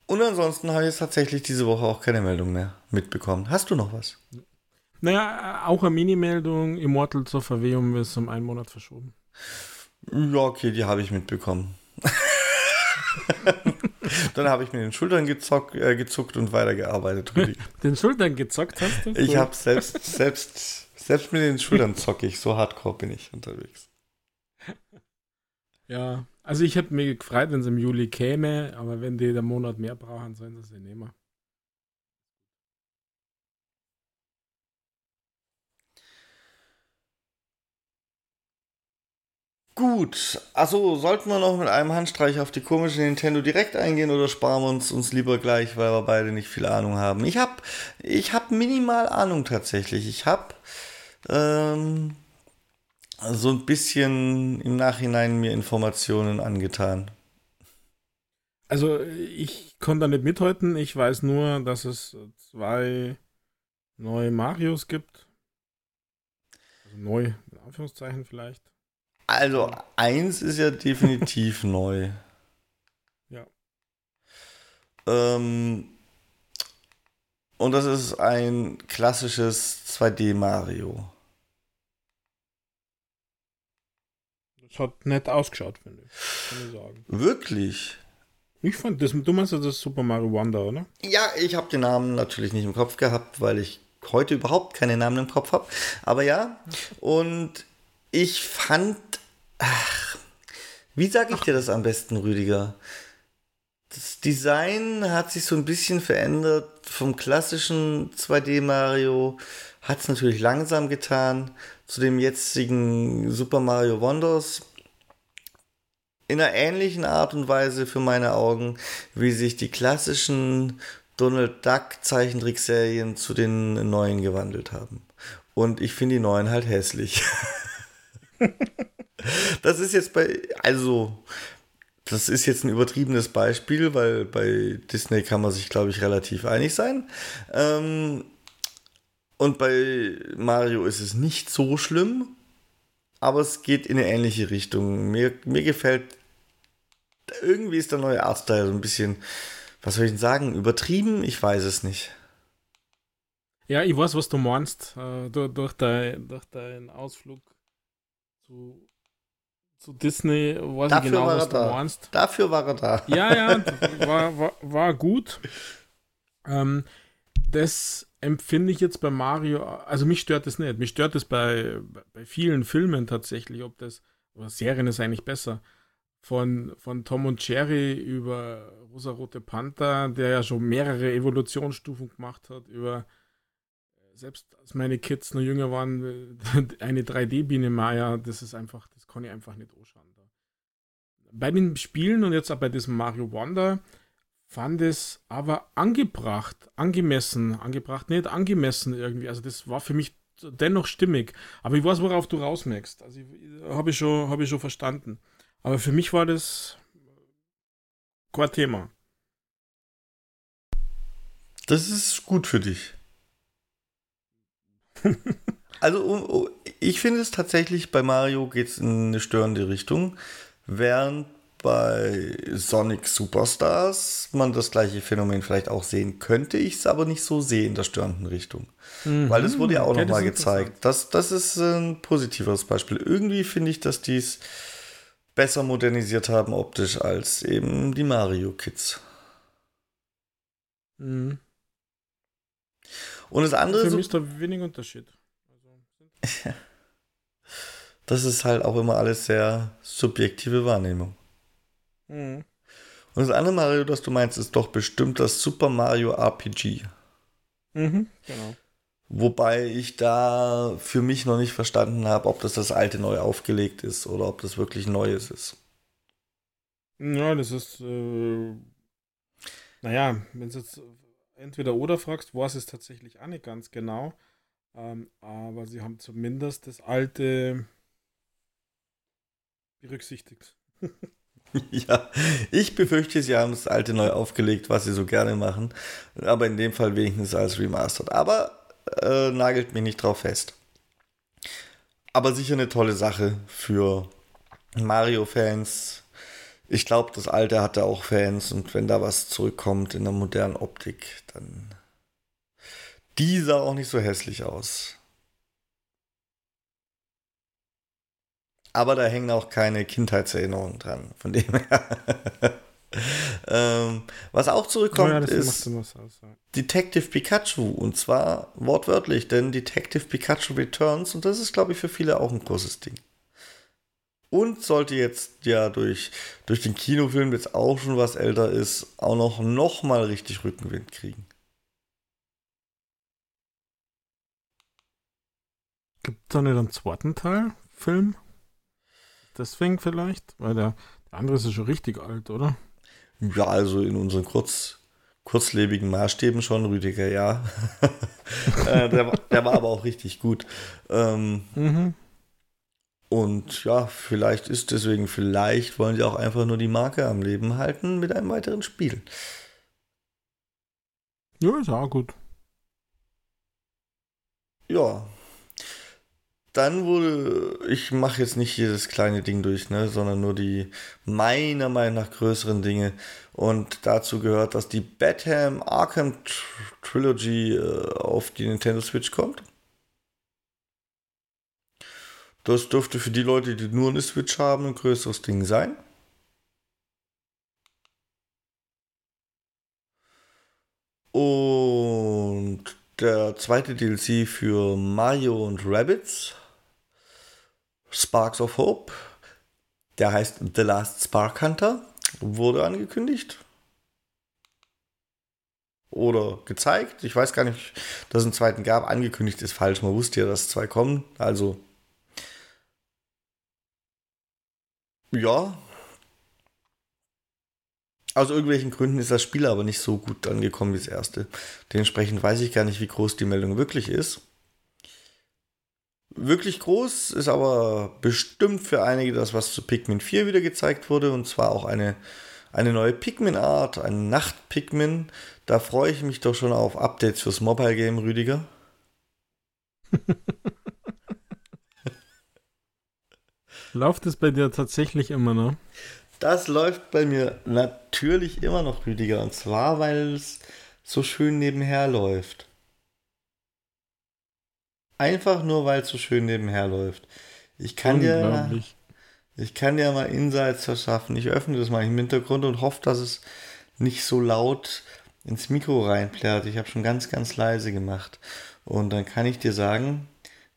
Und ansonsten habe ich jetzt tatsächlich diese Woche auch keine Meldung mehr mitbekommen. Hast du noch was? Naja, auch eine Mini-Meldung. Immortal zur Verwehung ist um einen Monat verschoben. Ja, okay, die habe ich mitbekommen. Dann habe ich mir den Schultern gezockt, äh, gezuckt und weitergearbeitet. Den Schultern gezockt hast du? Ich habe selbst, selbst, selbst mit den Schultern zocke ich. So hardcore bin ich unterwegs. Ja, also ich hätte mich gefreut, wenn es im Juli käme, aber wenn die den Monat mehr brauchen, sollen sie es nehmen. Gut, also sollten wir noch mit einem Handstreich auf die komische Nintendo Direct eingehen oder sparen wir uns, uns lieber gleich, weil wir beide nicht viel Ahnung haben? Ich habe ich hab minimal Ahnung tatsächlich. Ich habe ähm, so ein bisschen im Nachhinein mir Informationen angetan. Also ich konnte da nicht mithalten. Ich weiß nur, dass es zwei neue Marios gibt. Also neu, in Anführungszeichen vielleicht. Also eins ist ja definitiv neu. Ja. Ähm, und das ist ein klassisches 2D Das hat nett ausgeschaut, finde ich. Kann ich sagen. Wirklich? Ich fand das, du meinst das Super Mario Wonder, oder? Ja, ich habe den Namen natürlich nicht im Kopf gehabt, weil ich heute überhaupt keine Namen im Kopf habe. Aber ja, und ich fand, ach, wie sage ich dir das am besten, Rüdiger? Das Design hat sich so ein bisschen verändert vom klassischen 2D Mario. Hat es natürlich langsam getan zu dem jetzigen Super Mario Wonders. In einer ähnlichen Art und Weise für meine Augen, wie sich die klassischen Donald Duck Zeichentrickserien zu den neuen gewandelt haben. Und ich finde die neuen halt hässlich. das ist jetzt bei, also, das ist jetzt ein übertriebenes Beispiel, weil bei Disney kann man sich, glaube ich, relativ einig sein. Ähm, und bei Mario ist es nicht so schlimm, aber es geht in eine ähnliche Richtung. Mir, mir gefällt, irgendwie ist der neue Artstyle so ein bisschen, was soll ich denn sagen, übertrieben? Ich weiß es nicht. Ja, ich weiß, was du meinst. Äh, durch, durch, dein, durch deinen Ausflug zu, zu Disney weiß Dafür ich genau, was du da. meinst. Dafür war er da. Ja, ja, war, war, war gut. Ähm, das empfinde ich jetzt bei Mario, also mich stört das nicht. Mich stört das bei, bei vielen Filmen tatsächlich, ob das, oder Serien ist eigentlich besser. Von, von Tom und Jerry über Rosa-Rote Panther, der ja schon mehrere Evolutionsstufen gemacht hat, über selbst als meine Kids noch jünger waren, eine 3D-Biene Maya, das ist einfach, das kann ich einfach nicht anschauen. Bei den Spielen und jetzt auch bei diesem Mario Wonder, fand es aber angebracht, angemessen, angebracht, nicht angemessen irgendwie. Also das war für mich dennoch stimmig. Aber ich weiß, worauf du rausmerkst. Also habe ich, schon, hab ich schon verstanden. Aber für mich war das kein Thema. Das ist gut für dich. also ich finde es tatsächlich, bei Mario geht es in eine störende Richtung, während bei Sonic Superstars man das gleiche Phänomen vielleicht auch sehen könnte, ich es aber nicht so sehe in der störenden Richtung. Mhm. Weil das wurde ja auch ja, nochmal gezeigt. Das, das ist ein positiveres Beispiel. Irgendwie finde ich, dass die es besser modernisiert haben optisch als eben die Mario Kids. Mhm. Und das andere. Für mich ist da wenig Unterschied. Das ist halt auch immer alles sehr subjektive Wahrnehmung. Mhm. Und das andere Mario, das du meinst, ist doch bestimmt das Super Mario RPG. Mhm, genau. Wobei ich da für mich noch nicht verstanden habe, ob das das alte neu aufgelegt ist oder ob das wirklich Neues ist. Ja, das ist, äh, naja, wenn du jetzt entweder oder fragst, weiß es tatsächlich auch nicht ganz genau. Ähm, aber sie haben zumindest das alte berücksichtigt. ja, ich befürchte, sie haben das alte neu aufgelegt, was sie so gerne machen. Aber in dem Fall wenigstens als Remastered. Aber äh, nagelt mich nicht drauf fest. Aber sicher eine tolle Sache für Mario-Fans. Ich glaube, das alte hatte auch Fans und wenn da was zurückkommt in der modernen Optik, dann. Die sah auch nicht so hässlich aus. Aber da hängen auch keine Kindheitserinnerungen dran, von dem her. ähm, was auch zurückkommt, ja, ist aus, ja. Detective Pikachu. Und zwar wortwörtlich, denn Detective Pikachu Returns. Und das ist, glaube ich, für viele auch ein großes Ding. Und sollte jetzt ja durch, durch den Kinofilm, jetzt auch schon was älter ist, auch noch, noch mal richtig Rückenwind kriegen. Gibt es da nicht einen zweiten Teil, Film? Deswegen vielleicht? Weil der, der andere ist ja schon richtig alt, oder? Ja, also in unseren kurz, kurzlebigen Maßstäben schon, Rüdiger, ja. äh, der, der, war aber auch richtig gut. Ähm, mhm. Und ja, vielleicht ist deswegen, vielleicht wollen sie auch einfach nur die Marke am Leben halten mit einem weiteren Spiel. Ja, ist auch gut. Ja, dann wurde, ich mache jetzt nicht jedes kleine Ding durch, ne, sondern nur die meiner Meinung nach größeren Dinge. Und dazu gehört, dass die Batman Arkham Trilogy äh, auf die Nintendo Switch kommt. Das dürfte für die Leute, die nur eine Switch haben, ein größeres Ding sein. Und der zweite DLC für Mario und Rabbits Sparks of Hope. Der heißt The Last Spark Hunter. Wurde angekündigt. Oder gezeigt. Ich weiß gar nicht, dass es einen zweiten gab. Angekündigt ist falsch. Man wusste ja, dass zwei kommen. Also. Ja. Aus irgendwelchen Gründen ist das Spiel aber nicht so gut angekommen wie das erste. Dementsprechend weiß ich gar nicht, wie groß die Meldung wirklich ist wirklich groß, ist aber bestimmt für einige das, was zu Pikmin 4 wieder gezeigt wurde. Und zwar auch eine, eine neue Pikmin-Art, ein Nacht-Pikmin. Da freue ich mich doch schon auf Updates fürs Mobile Game, Rüdiger. Läuft es bei dir tatsächlich immer noch? Das läuft bei mir natürlich immer noch, Rüdiger. Und zwar, weil es so schön nebenher läuft. Einfach nur, weil es so schön nebenher läuft. Ich kann dir, ich kann dir mal Insights verschaffen. Ich öffne das mal im Hintergrund und hoffe, dass es nicht so laut ins Mikro reinplärt. Ich habe schon ganz, ganz leise gemacht. Und dann kann ich dir sagen,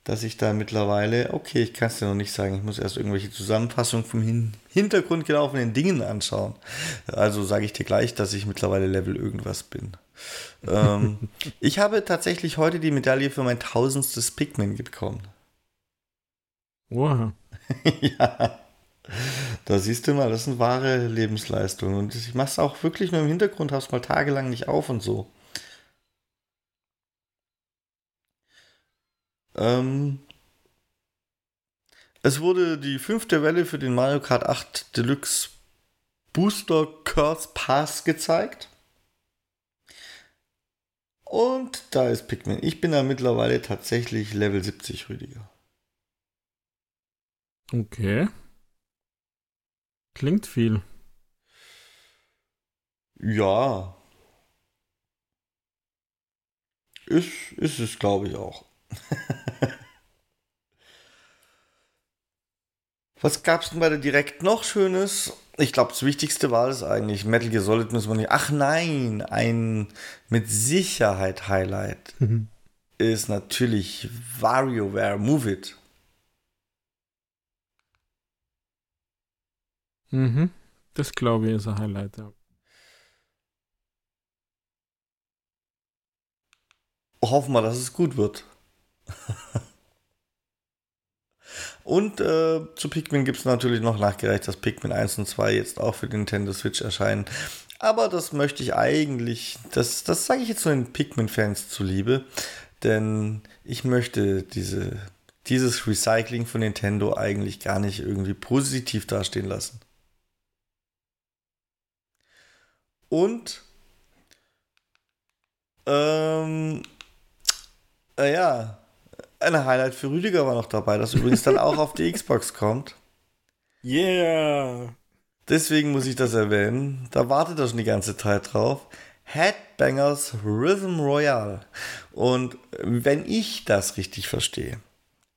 dass ich da mittlerweile, okay, ich kann es dir noch nicht sagen, ich muss erst irgendwelche Zusammenfassungen vom Hin Hintergrund gelaufenen Dingen anschauen. Also sage ich dir gleich, dass ich mittlerweile Level irgendwas bin ähm, ich habe tatsächlich heute die Medaille für mein tausendstes Pikmin bekommen. Wow. ja. Da siehst du mal, das sind wahre Lebensleistungen. Und ich mache es auch wirklich nur im Hintergrund, habe es mal tagelang nicht auf und so. Ähm, es wurde die fünfte Welle für den Mario Kart 8 Deluxe Booster Curse Pass gezeigt. Und da ist Pikmin. Ich bin da mittlerweile tatsächlich Level 70, Rüdiger. Okay. Klingt viel. Ja. Ist, ist es, glaube ich, auch. Was gab es denn bei der Direkt noch Schönes? Ich glaube, das Wichtigste war es eigentlich. Metal Gear Solid müssen wir nicht. Ach nein, ein mit Sicherheit Highlight mhm. ist natürlich WarioWare Move It. Mhm. Das glaube ich ist ein Highlight, ja. Hoffen wir, dass es gut wird. Und äh, zu Pikmin gibt es natürlich noch nachgereicht, dass Pikmin 1 und 2 jetzt auch für Nintendo Switch erscheinen. Aber das möchte ich eigentlich, das, das sage ich jetzt nur den Pikmin-Fans zuliebe, denn ich möchte diese, dieses Recycling von Nintendo eigentlich gar nicht irgendwie positiv dastehen lassen. Und ähm, äh, ja, ein Highlight für Rüdiger war noch dabei, das übrigens dann auch auf die Xbox kommt. Yeah! Deswegen muss ich das erwähnen. Da wartet er schon die ganze Zeit drauf. Headbangers Rhythm Royale. Und wenn ich das richtig verstehe,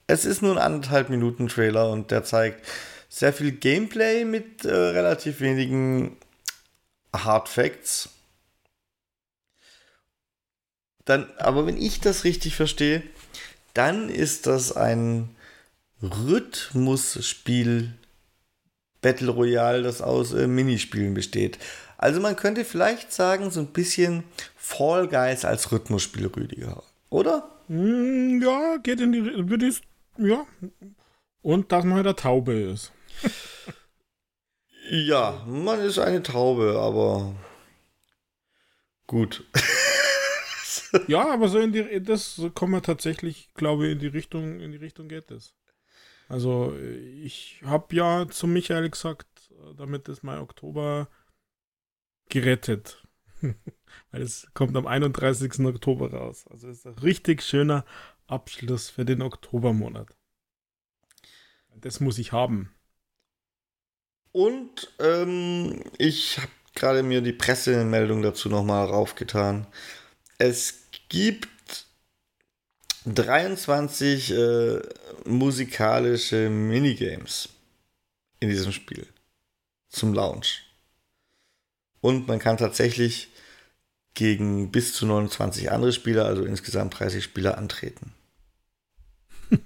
es ist nur ein anderthalb Minuten Trailer und der zeigt sehr viel Gameplay mit äh, relativ wenigen Hard Facts. Dann, aber wenn ich das richtig verstehe, dann ist das ein Rhythmusspiel Battle Royale, das aus äh, Minispielen besteht. Also man könnte vielleicht sagen, so ein bisschen Fall Guys als Rhythmusspiel, Rüdiger, oder? Mm, ja, geht in die, würde ja. Und dass man halt eine Taube ist. ja, man ist eine Taube, aber gut. ja, aber so in die, das kommen wir tatsächlich, glaube ich, in die Richtung, in die Richtung geht es. Also ich habe ja zu Michael gesagt, damit ist mein Oktober gerettet. Weil es kommt am 31. Oktober raus. Also ist ein richtig schöner Abschluss für den Oktobermonat. Das muss ich haben. Und ähm, ich habe gerade mir die Pressemeldung dazu nochmal raufgetan. Es gibt 23 äh, musikalische Minigames in diesem Spiel zum Launch. Und man kann tatsächlich gegen bis zu 29 andere Spieler, also insgesamt 30 Spieler, antreten.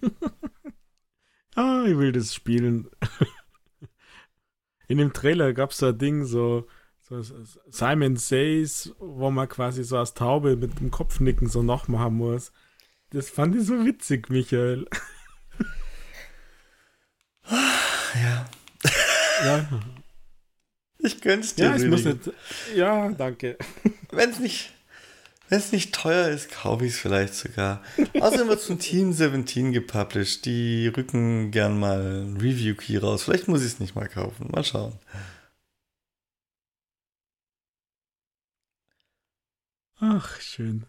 ah, ich will das spielen. In dem Trailer gab es so ein Ding, so, so Simon Says, wo man quasi so als Taube mit dem Kopfnicken so nachmachen muss. Das fand ich so witzig, Michael. Ja. Ja. Ich gönn's dir. Ja, ich muss nicht. Ja, danke. Wenn es nicht, wenn's nicht teuer ist, kaufe ich es vielleicht sogar. Außerdem wird zum Team 17 gepublished. Die rücken gern mal ein Review-Key raus. Vielleicht muss ich es nicht mal kaufen. Mal schauen. Ach, schön.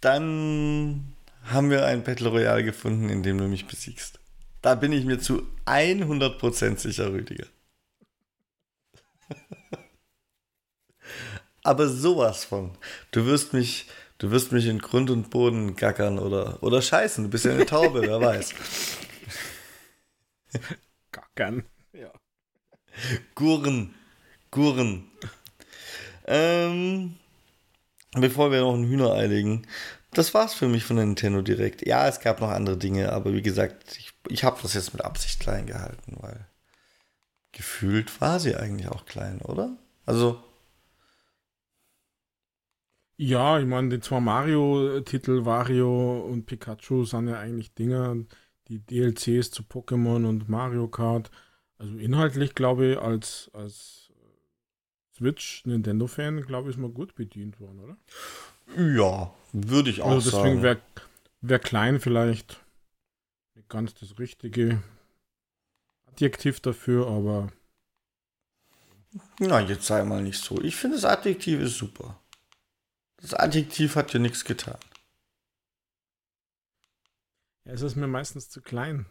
Dann haben wir ein Battle Royale gefunden, in dem du mich besiegst. Da bin ich mir zu 100% sicher, Rüdiger. Aber sowas von. Du wirst mich, du wirst mich in Grund und Boden gackern oder, oder scheißen. Du bist ja eine Taube, wer weiß. Gackern, ja. Gurren. Gurren. Ähm, bevor wir noch ein Hühnerei legen, das war's für mich von Nintendo Direkt. Ja, es gab noch andere Dinge, aber wie gesagt, ich, ich habe das jetzt mit Absicht klein gehalten, weil gefühlt war sie eigentlich auch klein, oder? Also. Ja, ich meine, die zwei Mario-Titel, Wario und Pikachu, sind ja eigentlich Dinger, die DLCs zu Pokémon und Mario Kart. Also inhaltlich, glaube ich, als, als Switch Nintendo-Fan, glaube ich, man gut bedient worden, oder? Ja, würde ich auch also deswegen sagen. Deswegen wäre wär klein vielleicht nicht ganz das richtige Adjektiv dafür, aber. Na, jetzt sei mal nicht so. Ich finde, das Adjektiv ist super. Das Adjektiv hat dir nichts getan. Ja, es ist mir meistens zu klein.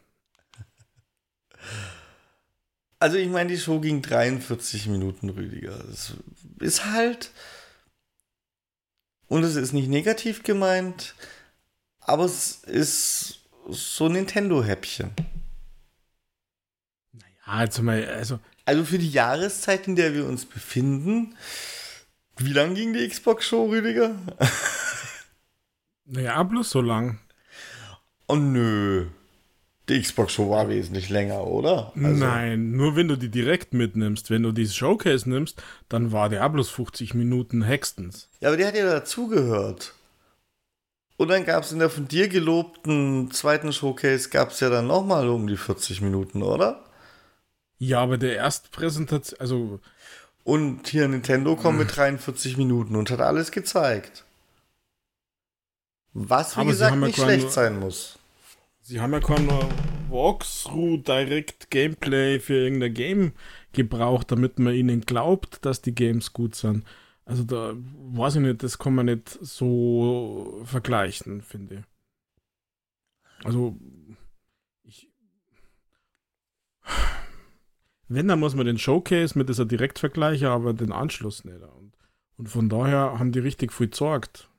Also ich meine, die Show ging 43 Minuten, Rüdiger. Das ist halt und es ist nicht negativ gemeint, aber es ist so ein Nintendo-Häppchen. Naja, also mal, also. Also für die Jahreszeit, in der wir uns befinden, wie lang ging die Xbox-Show, Rüdiger? Naja, bloß so lang. Oh nö. Die Xbox-Show war wesentlich länger, oder? Also Nein, nur wenn du die direkt mitnimmst. Wenn du dieses Showcase nimmst, dann war der bloß 50 Minuten hextens. Ja, aber die hat ja dazugehört. Und dann gab es in der von dir gelobten zweiten Showcase, gab es ja dann nochmal um die 40 Minuten, oder? Ja, aber der Erstpräsentation, also. Und hier Nintendo kommt mit 43 Minuten und hat alles gezeigt. Was, wie aber gesagt, nicht schlecht sein muss. Sie haben ja kein Walkthrough Direct Gameplay für irgendein Game gebraucht, damit man ihnen glaubt, dass die Games gut sind. Also da weiß ich nicht, das kann man nicht so vergleichen, finde ich. Also ich wenn, dann muss man den Showcase mit dieser Direktvergleiche, aber den Anschluss nicht. Und, und von daher haben die richtig viel gesorgt.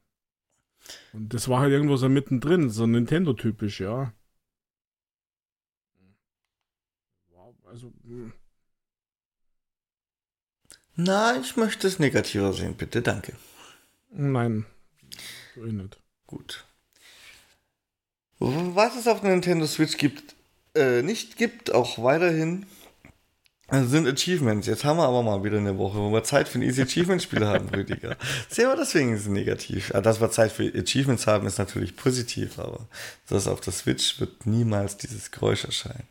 Und das war halt irgendwo so mittendrin, so Nintendo-typisch, ja. Wow, also. Hm. Na, ich möchte es negativer sehen, bitte, danke. Nein, so nicht. Gut. Was es auf der Nintendo Switch gibt, äh, nicht gibt, auch weiterhin, also sind Achievements. Jetzt haben wir aber mal wieder eine Woche, wo wir Zeit für ein Easy Achievement-Spiel haben, Rüdiger. Sehen wir deswegen ist es negativ. Dass wir Zeit für Achievements haben, ist natürlich positiv, aber das auf der Switch wird niemals dieses Geräusch erscheinen.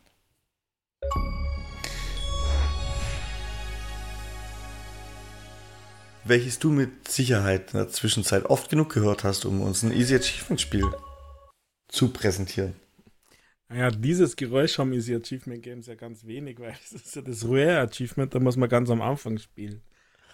Welches du mit Sicherheit in der Zwischenzeit oft genug gehört hast, um uns ein Easy Achievement-Spiel zu präsentieren. Naja, dieses Geräusch haben Easy Achievement Games ja ganz wenig, weil das ist ja das Rare Achievement, da muss man ganz am Anfang spielen.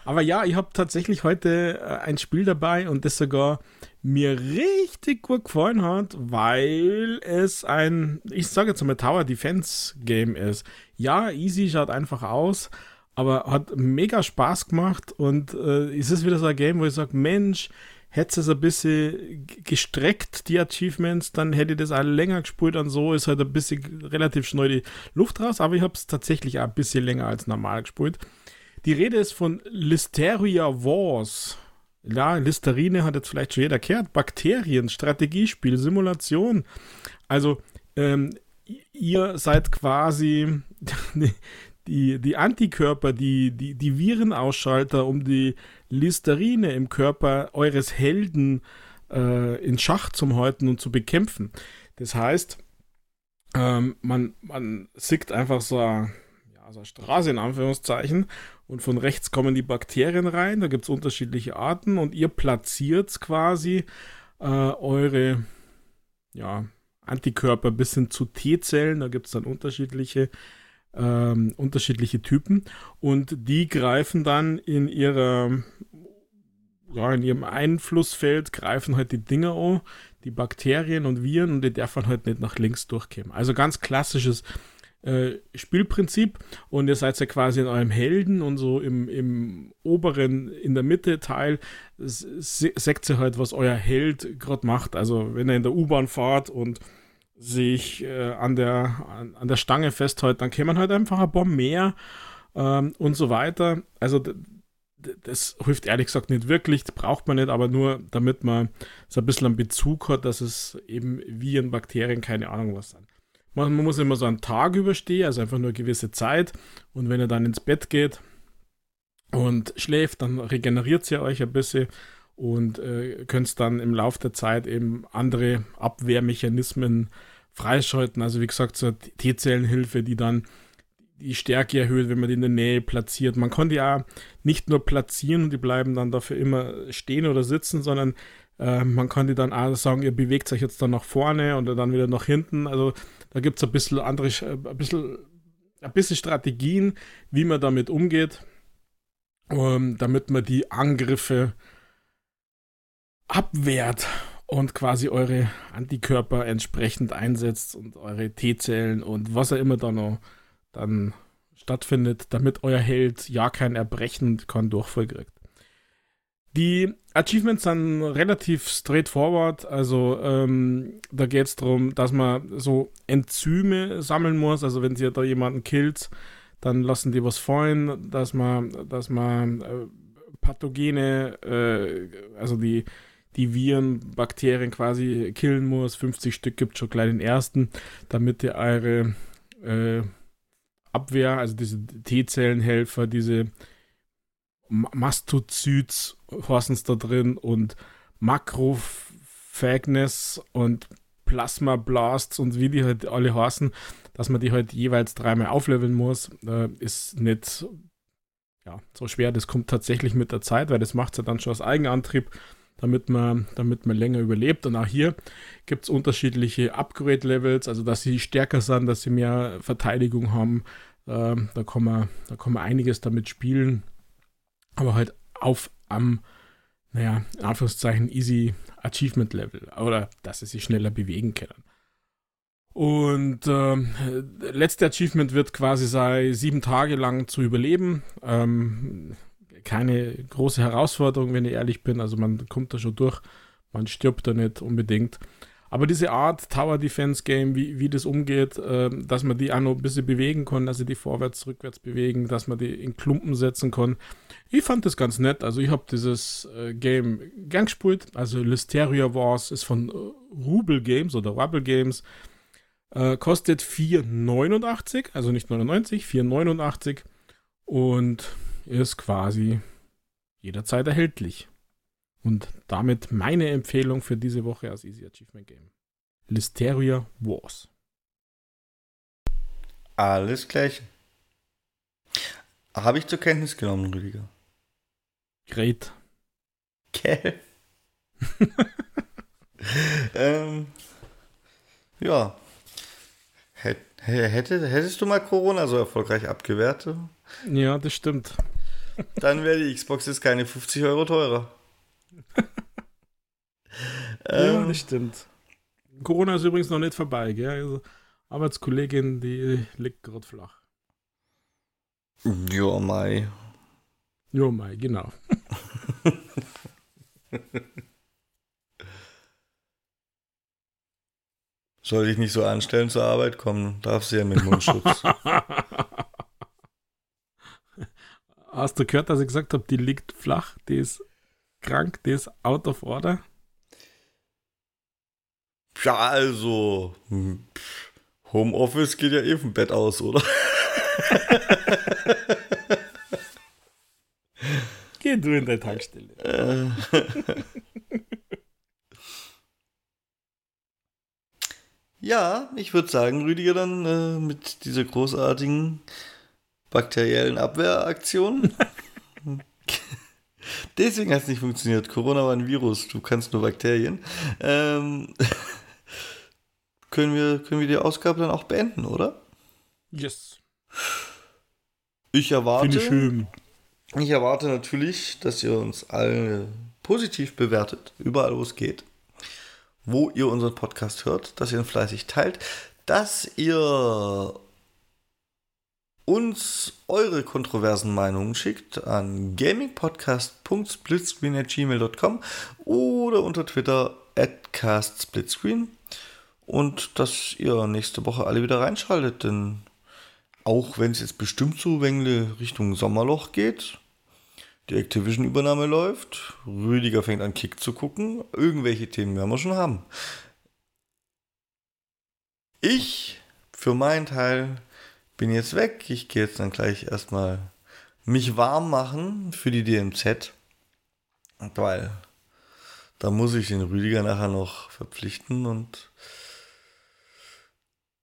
Aber ja, ich habe tatsächlich heute äh, ein Spiel dabei und das sogar mir richtig gut gefallen hat, weil es ein, ich sage jetzt mal Tower Defense Game ist. Ja, easy schaut einfach aus, aber hat mega Spaß gemacht und äh, es ist wieder so ein Game, wo ich sage, Mensch, hätte es ein bisschen gestreckt, die Achievements, dann hätte ich das auch länger gespielt und so ist halt ein bisschen relativ schnell die Luft raus, aber ich habe es tatsächlich ein bisschen länger als normal gespielt. Die Rede ist von Listeria Wars. Ja, Listerine hat jetzt vielleicht schon jeder gehört. Bakterien, Strategiespiel, Simulation. Also, ähm, ihr seid quasi die, die Antikörper, die, die, die Virenausschalter, um die Listerine im Körper eures Helden äh, in Schach zu halten und zu bekämpfen. Das heißt, ähm, man, man sieht einfach so eine, ja, so eine Straße in Anführungszeichen und von rechts kommen die Bakterien rein, da gibt es unterschiedliche Arten und ihr platziert quasi äh, eure ja, Antikörper bis hin zu T-Zellen, da gibt es dann unterschiedliche ähm, unterschiedliche Typen. Und die greifen dann in ihrer ja, in ihrem Einflussfeld greifen halt die Dinger an, die Bakterien und Viren und die dürfen halt nicht nach links durchkommen. Also ganz klassisches äh, Spielprinzip und ihr seid ja quasi in eurem Helden und so im, im oberen, in der Mitte Teil seht ihr halt, was euer Held gerade macht. Also wenn er in der U-Bahn fahrt und sich äh, an, der, an, an, der Stange festhält, dann käme man halt einfach ein paar mehr ähm, und so weiter. Also das hilft ehrlich gesagt nicht wirklich, das braucht man nicht, aber nur damit man so ein bisschen einen Bezug hat, dass es eben Viren, Bakterien, keine Ahnung was sind. Man, man muss immer so einen Tag überstehen, also einfach nur eine gewisse Zeit und wenn ihr dann ins Bett geht und schläft, dann regeneriert ihr euch ein bisschen und äh, könnt dann im Laufe der Zeit eben andere Abwehrmechanismen freischalten. Also wie gesagt, so T-Zellenhilfe, die dann die Stärke erhöht, wenn man die in der Nähe platziert. Man kann die auch nicht nur platzieren und die bleiben dann dafür immer stehen oder sitzen, sondern äh, man kann die dann auch sagen, ihr bewegt euch jetzt dann nach vorne oder dann wieder nach hinten. Also da gibt es ein bisschen andere, ein bisschen, ein bisschen Strategien, wie man damit umgeht, ähm, damit man die Angriffe abwehrt und quasi eure Antikörper entsprechend einsetzt und eure T-Zellen und was er immer da noch dann stattfindet, damit euer Held ja kein Erbrechen und keinen Durchfall kriegt. Die Achievements sind relativ straightforward, also ähm, da geht es darum, dass man so Enzyme sammeln muss, also wenn ihr da jemanden killt, dann lassen die was fallen, dass man, dass man äh, Pathogene, äh, also die die Viren, Bakterien quasi killen muss. 50 Stück gibt schon gleich den ersten, damit ihr eure äh, Abwehr, also diese T-Zellenhelfer, diese Mastozyts, horstens da drin und Makrophagen Fagness und Plasma Blasts und wie die halt alle heißen, dass man die halt jeweils dreimal aufleveln muss, äh, ist nicht ja, so schwer. Das kommt tatsächlich mit der Zeit, weil das macht es ja dann schon aus Eigenantrieb, damit man, damit man länger überlebt. Und auch hier gibt es unterschiedliche Upgrade-Levels, also dass sie stärker sind, dass sie mehr Verteidigung haben. Äh, da, kann man, da kann man einiges damit spielen. Aber halt auf am, naja, in Anführungszeichen, easy Achievement Level. Oder dass sie sich schneller bewegen können. Und ähm, letzte Achievement wird quasi sein, sieben Tage lang zu überleben. Ähm, keine große Herausforderung, wenn ich ehrlich bin. Also man kommt da schon durch. Man stirbt da nicht unbedingt. Aber diese Art Tower Defense Game, wie, wie das umgeht, äh, dass man die auch noch ein bisschen bewegen kann, dass sie die vorwärts, rückwärts bewegen, dass man die in Klumpen setzen kann. Ich fand das ganz nett. Also ich habe dieses äh, Game gern gespielt. Also Listeria Wars ist von äh, Rubel Games oder Rubble Games. Äh, kostet 4,89, also nicht 99, 4,89 und ist quasi jederzeit erhältlich. Und damit meine Empfehlung für diese Woche als Easy Achievement Game. Listeria Wars. Alles gleich. Habe ich zur Kenntnis genommen, Rüdiger. Great. Gell? ähm, ja, Hätte, hättest du mal Corona so erfolgreich abgewehrt? Ja, das stimmt. Dann wäre die Xbox jetzt keine 50 Euro teurer. ja, ähm, das stimmt. Corona ist übrigens noch nicht vorbei, gell? Also, Arbeitskollegin, die liegt gerade flach. Ja, Mai. Ja, Mai, genau. Soll ich nicht so anstellen zur Arbeit kommen? Darf sie ja mit Mundschutz. Hast du gehört, dass ich gesagt habe, die liegt flach, die ist krank, die ist out of order? Ja, also hm, Homeoffice geht ja eh vom Bett aus, oder? Geh du in der Tankstelle. Ja, ich würde sagen, Rüdiger, dann äh, mit dieser großartigen bakteriellen Abwehraktion. Deswegen hat es nicht funktioniert. Corona war ein Virus, du kannst nur Bakterien. Ähm, können, wir, können wir die Ausgabe dann auch beenden, oder? Yes. Ich erwarte. ich schön. Ich erwarte natürlich, dass ihr uns alle positiv bewertet, überall wo es geht wo ihr unseren Podcast hört, dass ihr ihn fleißig teilt, dass ihr uns eure kontroversen Meinungen schickt an gamingpodcast.splitscreen.gmail.com oder unter Twitter at castsplitscreen und dass ihr nächste Woche alle wieder reinschaltet, denn auch wenn es jetzt bestimmt so Wengle Richtung Sommerloch geht, die Activision-Übernahme läuft. Rüdiger fängt an, Kick zu gucken. Irgendwelche Themen werden wir schon haben. Ich, für meinen Teil, bin jetzt weg. Ich gehe jetzt dann gleich erstmal mich warm machen für die DMZ. Weil da muss ich den Rüdiger nachher noch verpflichten und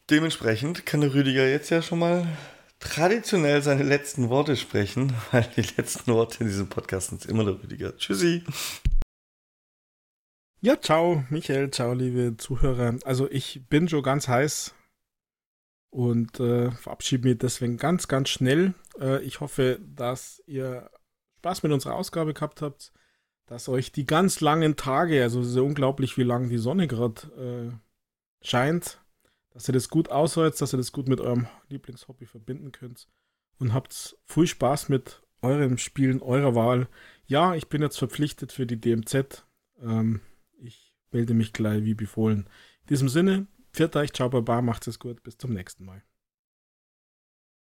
dementsprechend kann der Rüdiger jetzt ja schon mal traditionell seine letzten Worte sprechen, weil die letzten Worte in diesem Podcast sind immer der Rüdiger. Tschüssi. Ja, ciao, Michael, ciao, liebe Zuhörer. Also ich bin schon ganz heiß und äh, verabschiede mich deswegen ganz, ganz schnell. Äh, ich hoffe, dass ihr Spaß mit unserer Ausgabe gehabt habt, dass euch die ganz langen Tage, also es ist ja unglaublich, wie lang die Sonne gerade äh, scheint, dass ihr das gut ausholst, dass ihr das gut mit eurem Lieblingshobby verbinden könnt und habt viel Spaß mit euren Spielen eurer Wahl. Ja, ich bin jetzt verpflichtet für die DMZ. Ähm, ich melde mich gleich wie befohlen. In diesem Sinne, pfiat euch, ciao, baba, macht es gut, bis zum nächsten Mal.